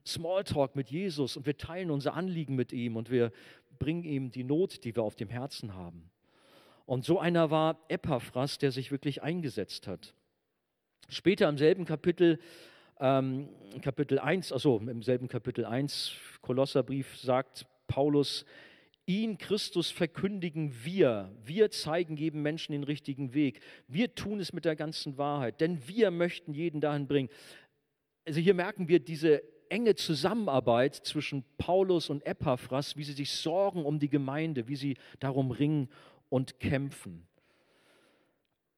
B: Smalltalk mit Jesus und wir teilen unser Anliegen mit ihm und wir bringen ihm die Not, die wir auf dem Herzen haben. Und so einer war Epaphras, der sich wirklich eingesetzt hat. Später im selben Kapitel, ähm, Kapitel 1, also im selben Kapitel 1, Kolosserbrief, sagt Paulus, Ihn, Christus, verkündigen wir. Wir zeigen jedem Menschen den richtigen Weg. Wir tun es mit der ganzen Wahrheit, denn wir möchten jeden dahin bringen. Also hier merken wir diese enge Zusammenarbeit zwischen Paulus und Epaphras, wie sie sich sorgen um die Gemeinde, wie sie darum ringen und kämpfen.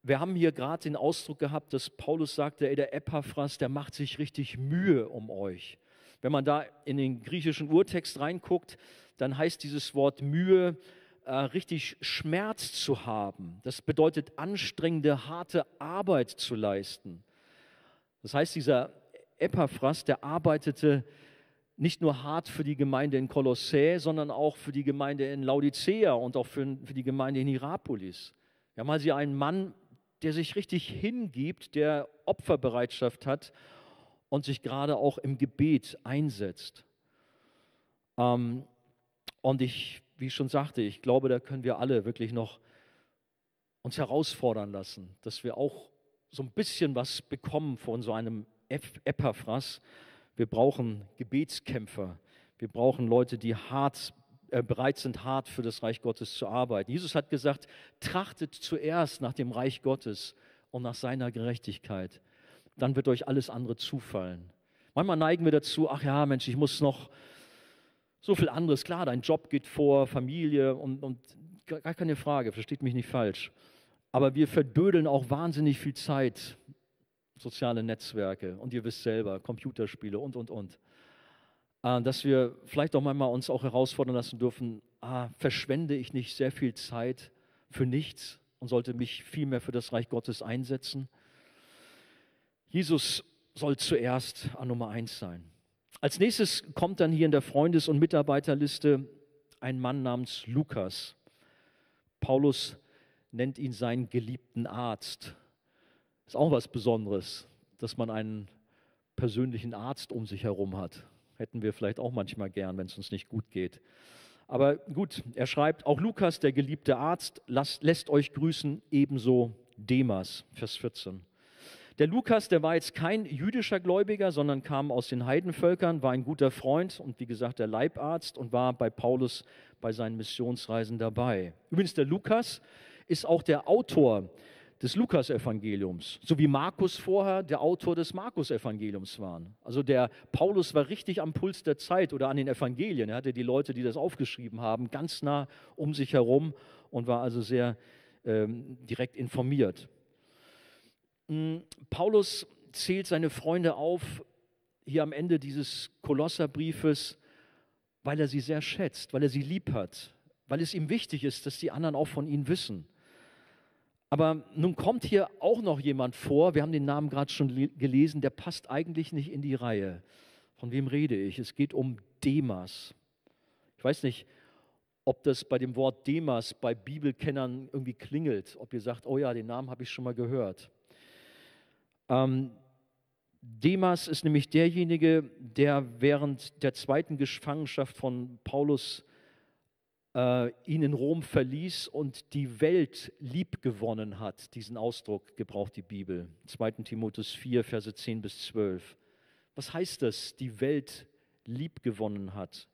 B: Wir haben hier gerade den Ausdruck gehabt, dass Paulus sagte, ey, der Epaphras, der macht sich richtig Mühe um euch. Wenn man da in den griechischen Urtext reinguckt, dann heißt dieses Wort Mühe äh, richtig Schmerz zu haben. Das bedeutet anstrengende, harte Arbeit zu leisten. Das heißt, dieser Epaphras, der arbeitete nicht nur hart für die Gemeinde in Kolossä, sondern auch für die Gemeinde in Laodicea und auch für, für die Gemeinde in Hierapolis. Wir haben also einen Mann, der sich richtig hingibt, der Opferbereitschaft hat und sich gerade auch im Gebet einsetzt. Ähm, und ich, wie ich schon sagte, ich glaube, da können wir alle wirklich noch uns herausfordern lassen, dass wir auch so ein bisschen was bekommen von so einem Epaphras, wir brauchen Gebetskämpfer. Wir brauchen Leute, die hart, äh, bereit sind, hart für das Reich Gottes zu arbeiten. Jesus hat gesagt, trachtet zuerst nach dem Reich Gottes und nach seiner Gerechtigkeit. Dann wird euch alles andere zufallen. Manchmal neigen wir dazu, ach ja, Mensch, ich muss noch so viel anderes. Klar, dein Job geht vor, Familie und, und gar keine Frage, versteht mich nicht falsch. Aber wir verdödeln auch wahnsinnig viel Zeit soziale Netzwerke und ihr wisst selber, Computerspiele und, und, und. Äh, dass wir vielleicht auch manchmal uns auch herausfordern lassen dürfen, ah, verschwende ich nicht sehr viel Zeit für nichts und sollte mich viel mehr für das Reich Gottes einsetzen? Jesus soll zuerst an Nummer eins sein. Als nächstes kommt dann hier in der Freundes- und Mitarbeiterliste ein Mann namens Lukas. Paulus nennt ihn seinen geliebten Arzt. Ist auch was Besonderes, dass man einen persönlichen Arzt um sich herum hat. Hätten wir vielleicht auch manchmal gern, wenn es uns nicht gut geht. Aber gut, er schreibt, auch Lukas, der geliebte Arzt, lasst, lässt euch grüßen, ebenso Demas, Vers 14. Der Lukas, der war jetzt kein jüdischer Gläubiger, sondern kam aus den Heidenvölkern, war ein guter Freund und wie gesagt der Leibarzt und war bei Paulus bei seinen Missionsreisen dabei. Übrigens, der Lukas ist auch der Autor des Lukasevangeliums, so wie Markus vorher der Autor des Markus-Evangeliums war. Also der Paulus war richtig am Puls der Zeit oder an den Evangelien. Er hatte die Leute, die das aufgeschrieben haben, ganz nah um sich herum und war also sehr ähm, direkt informiert. Hm, Paulus zählt seine Freunde auf hier am Ende dieses Kolosserbriefes, weil er sie sehr schätzt, weil er sie lieb hat, weil es ihm wichtig ist, dass die anderen auch von ihnen wissen. Aber nun kommt hier auch noch jemand vor, wir haben den Namen gerade schon gelesen, der passt eigentlich nicht in die Reihe. Von wem rede ich? Es geht um Demas. Ich weiß nicht, ob das bei dem Wort Demas bei Bibelkennern irgendwie klingelt, ob ihr sagt, oh ja, den Namen habe ich schon mal gehört. Ähm, Demas ist nämlich derjenige, der während der zweiten Gefangenschaft von Paulus äh, ihn in Rom verließ und die Welt liebgewonnen hat. Diesen Ausdruck gebraucht die Bibel. 2. Timotheus 4, Verse 10 bis 12. Was heißt das, die Welt liebgewonnen hat?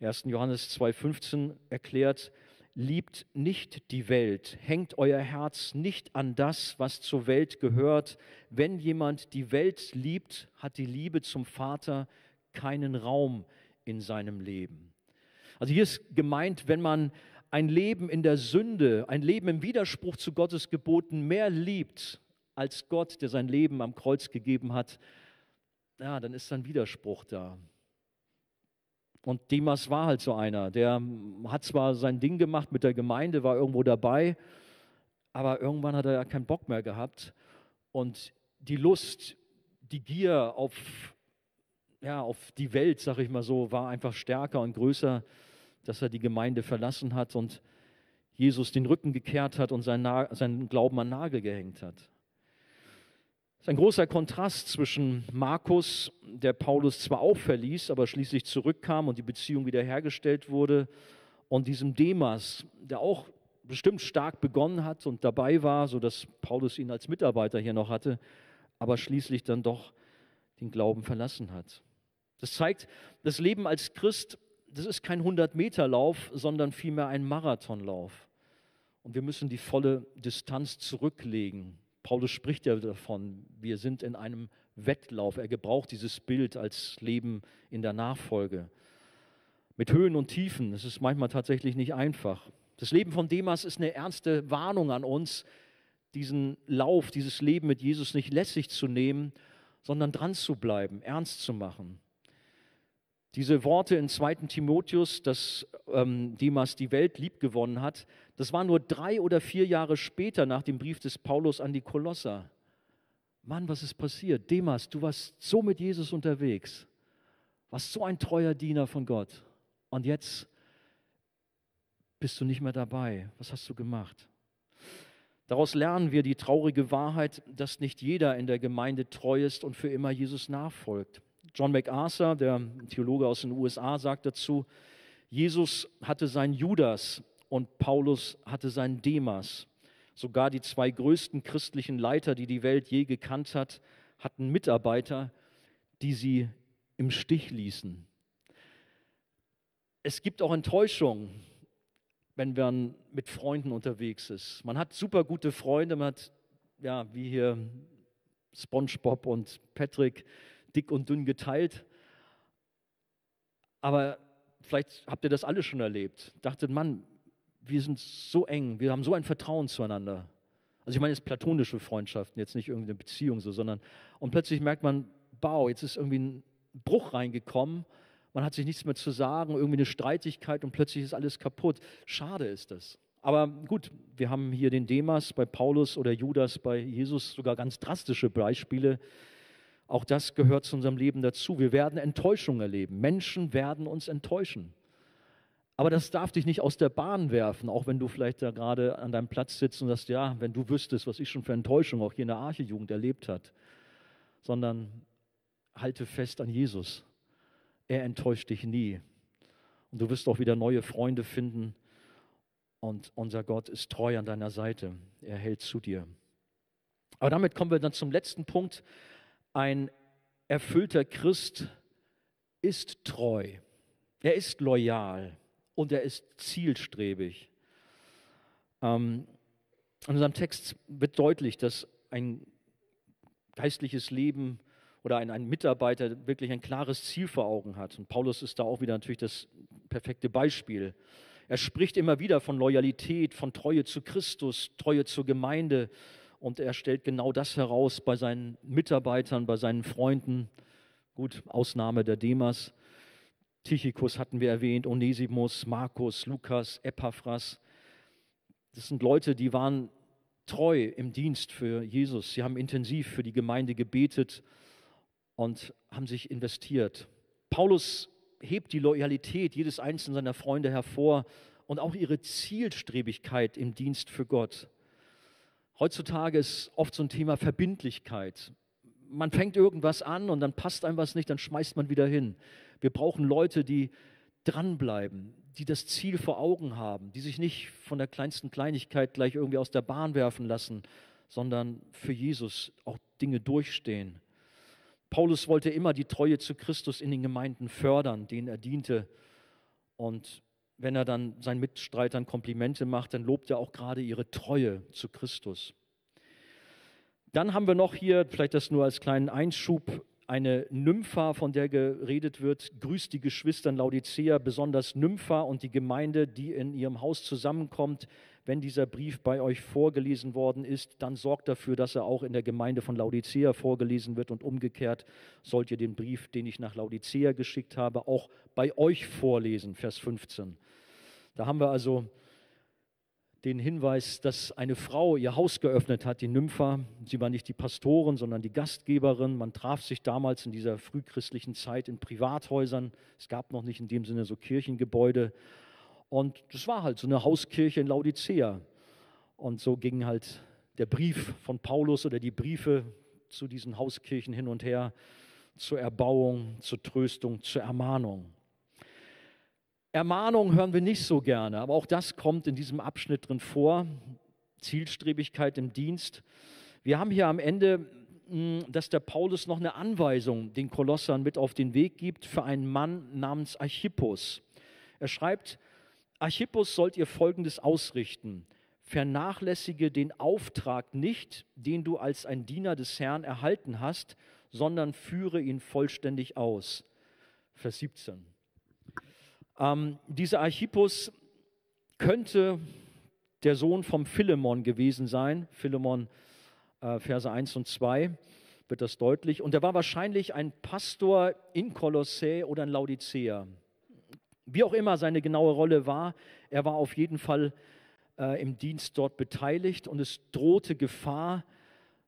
B: 1. Johannes 2,15 erklärt, liebt nicht die Welt, hängt euer Herz nicht an das, was zur Welt gehört. Wenn jemand die Welt liebt, hat die Liebe zum Vater keinen Raum in seinem Leben. Also hier ist gemeint, wenn man ein Leben in der Sünde, ein Leben im Widerspruch zu Gottes Geboten mehr liebt als Gott, der sein Leben am Kreuz gegeben hat, ja, dann ist ein Widerspruch da. Und Demas war halt so einer, der hat zwar sein Ding gemacht mit der Gemeinde, war irgendwo dabei, aber irgendwann hat er ja keinen Bock mehr gehabt. Und die Lust, die Gier auf, ja, auf die Welt, sag ich mal so, war einfach stärker und größer dass er die Gemeinde verlassen hat und Jesus den Rücken gekehrt hat und seinen, seinen Glauben an Nagel gehängt hat. Das ist ein großer Kontrast zwischen Markus, der Paulus zwar auch verließ, aber schließlich zurückkam und die Beziehung wiederhergestellt wurde, und diesem Demas, der auch bestimmt stark begonnen hat und dabei war, sodass Paulus ihn als Mitarbeiter hier noch hatte, aber schließlich dann doch den Glauben verlassen hat. Das zeigt, das Leben als Christ das ist kein 100-Meter-Lauf, sondern vielmehr ein Marathonlauf. Und wir müssen die volle Distanz zurücklegen. Paulus spricht ja davon, wir sind in einem Wettlauf. Er gebraucht dieses Bild als Leben in der Nachfolge. Mit Höhen und Tiefen. Es ist manchmal tatsächlich nicht einfach. Das Leben von Demas ist eine ernste Warnung an uns, diesen Lauf, dieses Leben mit Jesus nicht lässig zu nehmen, sondern dran zu bleiben, ernst zu machen. Diese Worte in 2. Timotheus, dass ähm, Demas die Welt liebgewonnen hat, das war nur drei oder vier Jahre später nach dem Brief des Paulus an die Kolosser. Mann, was ist passiert? Demas, du warst so mit Jesus unterwegs, warst so ein treuer Diener von Gott. Und jetzt bist du nicht mehr dabei. Was hast du gemacht? Daraus lernen wir die traurige Wahrheit, dass nicht jeder in der Gemeinde treu ist und für immer Jesus nachfolgt. John MacArthur, der Theologe aus den USA, sagt dazu, Jesus hatte seinen Judas und Paulus hatte seinen Demas. Sogar die zwei größten christlichen Leiter, die die Welt je gekannt hat, hatten Mitarbeiter, die sie im Stich ließen. Es gibt auch Enttäuschung, wenn man mit Freunden unterwegs ist. Man hat super gute Freunde, man hat, ja, wie hier SpongeBob und Patrick, dick und dünn geteilt. Aber vielleicht habt ihr das alle schon erlebt. Dachtet, Mann, wir sind so eng, wir haben so ein Vertrauen zueinander. Also ich meine jetzt platonische Freundschaften, jetzt nicht irgendeine Beziehung so, sondern und plötzlich merkt man, bau, jetzt ist irgendwie ein Bruch reingekommen, man hat sich nichts mehr zu sagen, irgendwie eine Streitigkeit und plötzlich ist alles kaputt. Schade ist das. Aber gut, wir haben hier den Demas bei Paulus oder Judas bei Jesus sogar ganz drastische Beispiele. Auch das gehört zu unserem Leben dazu. Wir werden Enttäuschung erleben. Menschen werden uns enttäuschen. Aber das darf dich nicht aus der Bahn werfen, auch wenn du vielleicht da gerade an deinem Platz sitzt und sagst, ja, wenn du wüsstest, was ich schon für Enttäuschung auch hier in der Arche-Jugend erlebt hat, sondern halte fest an Jesus. Er enttäuscht dich nie. Und du wirst auch wieder neue Freunde finden. Und unser Gott ist treu an deiner Seite. Er hält zu dir. Aber damit kommen wir dann zum letzten Punkt. Ein erfüllter Christ ist treu. Er ist loyal und er ist zielstrebig. Ähm, in unserem Text wird deutlich, dass ein geistliches Leben oder ein, ein Mitarbeiter wirklich ein klares Ziel vor Augen hat. Und Paulus ist da auch wieder natürlich das perfekte Beispiel. Er spricht immer wieder von Loyalität, von Treue zu Christus, Treue zur Gemeinde. Und er stellt genau das heraus bei seinen Mitarbeitern, bei seinen Freunden. Gut, Ausnahme der Demas. Tychicus hatten wir erwähnt, Onesimus, Markus, Lukas, Epaphras. Das sind Leute, die waren treu im Dienst für Jesus. Sie haben intensiv für die Gemeinde gebetet und haben sich investiert. Paulus hebt die Loyalität jedes einzelnen seiner Freunde hervor und auch ihre Zielstrebigkeit im Dienst für Gott. Heutzutage ist oft so ein Thema Verbindlichkeit. Man fängt irgendwas an und dann passt einem was nicht, dann schmeißt man wieder hin. Wir brauchen Leute, die dranbleiben, die das Ziel vor Augen haben, die sich nicht von der kleinsten Kleinigkeit gleich irgendwie aus der Bahn werfen lassen, sondern für Jesus auch Dinge durchstehen. Paulus wollte immer die Treue zu Christus in den Gemeinden fördern, denen er diente. Und wenn er dann seinen Mitstreitern Komplimente macht, dann lobt er auch gerade ihre Treue zu Christus. Dann haben wir noch hier, vielleicht das nur als kleinen Einschub, eine Nympha, von der geredet wird, grüßt die Geschwister in Laodicea, besonders Nympha und die Gemeinde, die in ihrem Haus zusammenkommt. Wenn dieser Brief bei euch vorgelesen worden ist, dann sorgt dafür, dass er auch in der Gemeinde von Laodicea vorgelesen wird und umgekehrt sollt ihr den Brief, den ich nach Laodicea geschickt habe, auch bei euch vorlesen, Vers 15. Da haben wir also den Hinweis, dass eine Frau ihr Haus geöffnet hat, die Nympha. Sie war nicht die Pastorin, sondern die Gastgeberin. Man traf sich damals in dieser frühchristlichen Zeit in Privathäusern. Es gab noch nicht in dem Sinne so Kirchengebäude. Und das war halt so eine Hauskirche in Laodicea. Und so ging halt der Brief von Paulus oder die Briefe zu diesen Hauskirchen hin und her zur Erbauung, zur Tröstung, zur Ermahnung. Ermahnung hören wir nicht so gerne, aber auch das kommt in diesem Abschnitt drin vor. Zielstrebigkeit im Dienst. Wir haben hier am Ende, hm, dass der Paulus noch eine Anweisung den Kolossern mit auf den Weg gibt für einen Mann namens Archippus. Er schreibt, Archippus sollt ihr Folgendes ausrichten. Vernachlässige den Auftrag nicht, den du als ein Diener des Herrn erhalten hast, sondern führe ihn vollständig aus. Vers 17. Ähm, dieser Archippus könnte der Sohn vom Philemon gewesen sein. Philemon, äh, Verse 1 und 2 wird das deutlich. Und er war wahrscheinlich ein Pastor in Kolossä oder in Laodicea. Wie auch immer seine genaue Rolle war, er war auf jeden Fall äh, im Dienst dort beteiligt und es drohte Gefahr,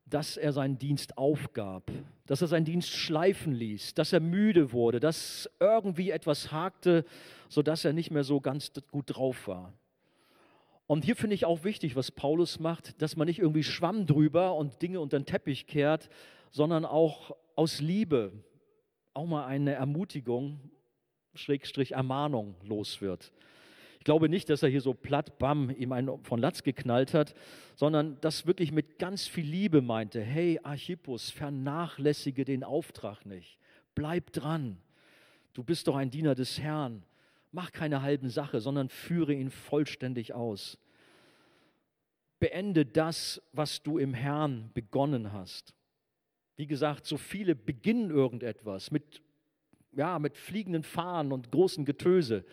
B: dass er seinen Dienst aufgab, dass er seinen Dienst schleifen ließ, dass er müde wurde, dass irgendwie etwas hakte, sodass er nicht mehr so ganz gut drauf war. Und hier finde ich auch wichtig, was Paulus macht, dass man nicht irgendwie Schwamm drüber und Dinge unter den Teppich kehrt, sondern auch aus Liebe auch mal eine Ermutigung, Schrägstrich Ermahnung los wird. Ich glaube nicht, dass er hier so platt, bam, ihm einen von Latz geknallt hat, sondern das wirklich mit ganz viel Liebe meinte. Hey, Archippus, vernachlässige den Auftrag nicht. Bleib dran. Du bist doch ein Diener des Herrn. Mach keine halben Sache, sondern führe ihn vollständig aus. Beende das, was du im Herrn begonnen hast. Wie gesagt, so viele beginnen irgendetwas mit, ja, mit fliegenden Fahnen und großen Getöse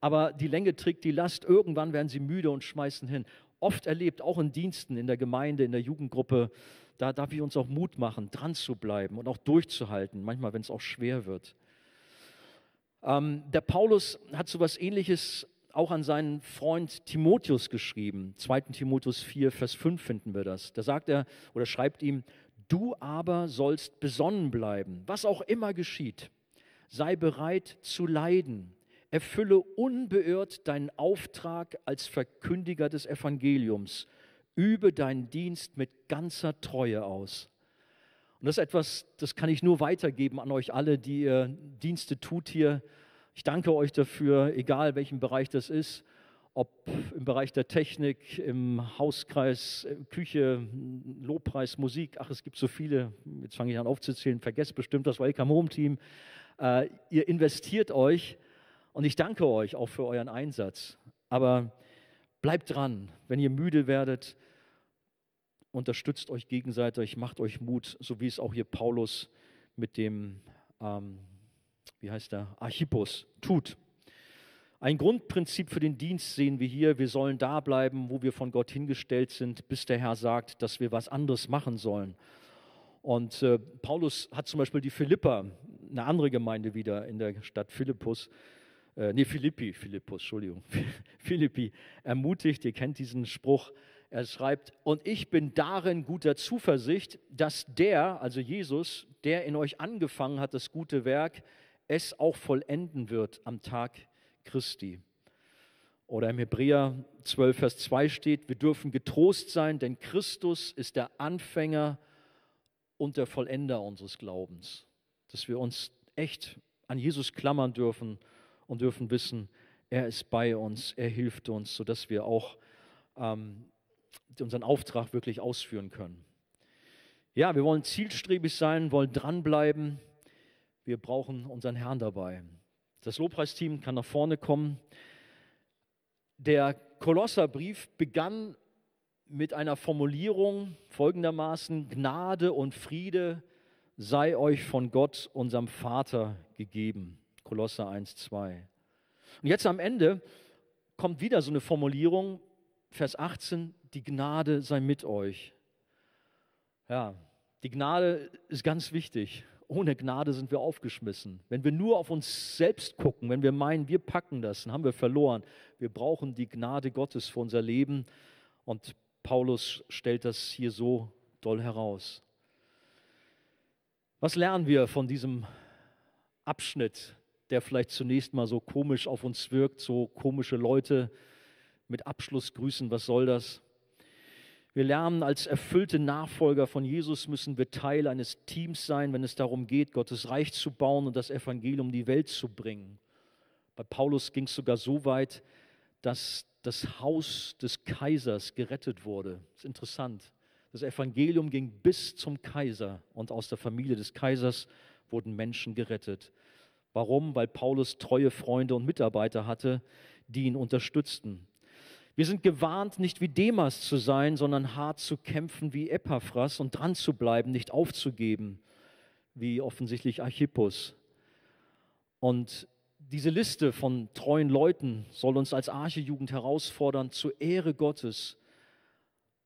B: aber die Länge trägt die Last. Irgendwann werden sie müde und schmeißen hin. Oft erlebt, auch in Diensten, in der Gemeinde, in der Jugendgruppe, da darf ich uns auch Mut machen, dran zu bleiben und auch durchzuhalten, manchmal, wenn es auch schwer wird. Ähm, der Paulus hat so etwas Ähnliches auch an seinen Freund Timotheus geschrieben. 2. Timotheus 4, Vers 5 finden wir das. Da sagt er oder schreibt ihm, du aber sollst besonnen bleiben, was auch immer geschieht. Sei bereit zu leiden Erfülle unbeirrt deinen Auftrag als Verkündiger des Evangeliums. Übe deinen Dienst mit ganzer Treue aus. Und das ist etwas, das kann ich nur weitergeben an euch alle, die ihr Dienste tut hier. Ich danke euch dafür, egal welchen Bereich das ist, ob im Bereich der Technik, im Hauskreis, Küche, Lobpreis, Musik. Ach, es gibt so viele. Jetzt fange ich an aufzuzählen. Vergesst bestimmt das Welcome Home Team. Äh, ihr investiert euch und ich danke euch auch für euren Einsatz. Aber bleibt dran, wenn ihr müde werdet, unterstützt euch gegenseitig, macht euch Mut, so wie es auch hier Paulus mit dem, ähm, wie heißt der, Archippus tut. Ein Grundprinzip für den Dienst sehen wir hier, wir sollen da bleiben, wo wir von Gott hingestellt sind, bis der Herr sagt, dass wir was anderes machen sollen. Und äh, Paulus hat zum Beispiel die Philippa, eine andere Gemeinde wieder in der Stadt Philippus, äh, nee, Philippi, Philippus, Entschuldigung, Philippi ermutigt, ihr kennt diesen Spruch, er schreibt, und ich bin darin guter Zuversicht, dass der, also Jesus, der in euch angefangen hat, das gute Werk, es auch vollenden wird am Tag Christi. Oder im Hebräer 12, Vers 2 steht, wir dürfen getrost sein, denn Christus ist der Anfänger und der Vollender unseres Glaubens. Dass wir uns echt an Jesus klammern dürfen und dürfen wissen, er ist bei uns, er hilft uns, sodass wir auch ähm, unseren Auftrag wirklich ausführen können. Ja, wir wollen zielstrebig sein, wollen dranbleiben. Wir brauchen unseren Herrn dabei. Das Lobpreisteam kann nach vorne kommen. Der Kolosserbrief begann mit einer Formulierung folgendermaßen, Gnade und Friede sei euch von Gott, unserem Vater, gegeben. Kolosser 1, 2. Und jetzt am Ende kommt wieder so eine Formulierung, Vers 18, die Gnade sei mit euch. Ja, die Gnade ist ganz wichtig. Ohne Gnade sind wir aufgeschmissen. Wenn wir nur auf uns selbst gucken, wenn wir meinen, wir packen das, dann haben wir verloren. Wir brauchen die Gnade Gottes für unser Leben. Und Paulus stellt das hier so doll heraus. Was lernen wir von diesem Abschnitt der vielleicht zunächst mal so komisch auf uns wirkt, so komische Leute mit Abschlussgrüßen, was soll das? Wir lernen, als erfüllte Nachfolger von Jesus müssen wir Teil eines Teams sein, wenn es darum geht, Gottes Reich zu bauen und das Evangelium in die Welt zu bringen. Bei Paulus ging es sogar so weit, dass das Haus des Kaisers gerettet wurde. Das ist interessant. Das Evangelium ging bis zum Kaiser und aus der Familie des Kaisers wurden Menschen gerettet. Warum? Weil Paulus treue Freunde und Mitarbeiter hatte, die ihn unterstützten. Wir sind gewarnt, nicht wie Demas zu sein, sondern hart zu kämpfen wie Epaphras und dran zu bleiben, nicht aufzugeben, wie offensichtlich Archippus. Und diese Liste von treuen Leuten soll uns als Archejugend herausfordern, zur Ehre Gottes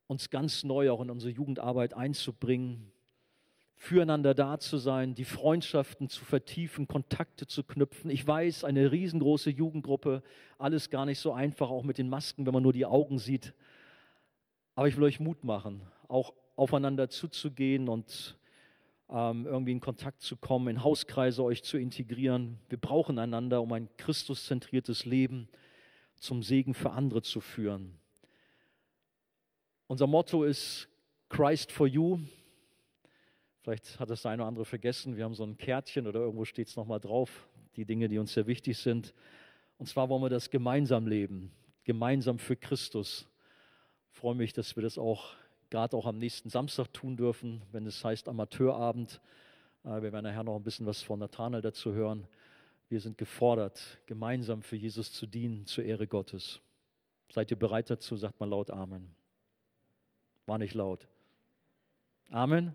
B: uns ganz neu auch in unsere Jugendarbeit einzubringen, füreinander da zu sein, die Freundschaften zu vertiefen, Kontakte zu knüpfen. Ich weiß, eine riesengroße Jugendgruppe, alles gar nicht so einfach, auch mit den Masken, wenn man nur die Augen sieht. Aber ich will euch Mut machen, auch aufeinander zuzugehen und ähm, irgendwie in Kontakt zu kommen, in Hauskreise euch zu integrieren. Wir brauchen einander, um ein Christuszentriertes Leben zum Segen für andere zu führen. Unser Motto ist Christ for You, Vielleicht hat das der eine oder andere vergessen. Wir haben so ein Kärtchen oder irgendwo steht es nochmal drauf, die Dinge, die uns sehr wichtig sind. Und zwar wollen wir das gemeinsam leben, gemeinsam für Christus. Ich freue mich, dass wir das auch gerade auch am nächsten Samstag tun dürfen, wenn es heißt Amateurabend. Äh, wir werden nachher noch ein bisschen was von Nathanael dazu hören. Wir sind gefordert, gemeinsam für Jesus zu dienen, zur Ehre Gottes. Seid ihr bereit dazu? Sagt mal laut Amen. War nicht laut. Amen.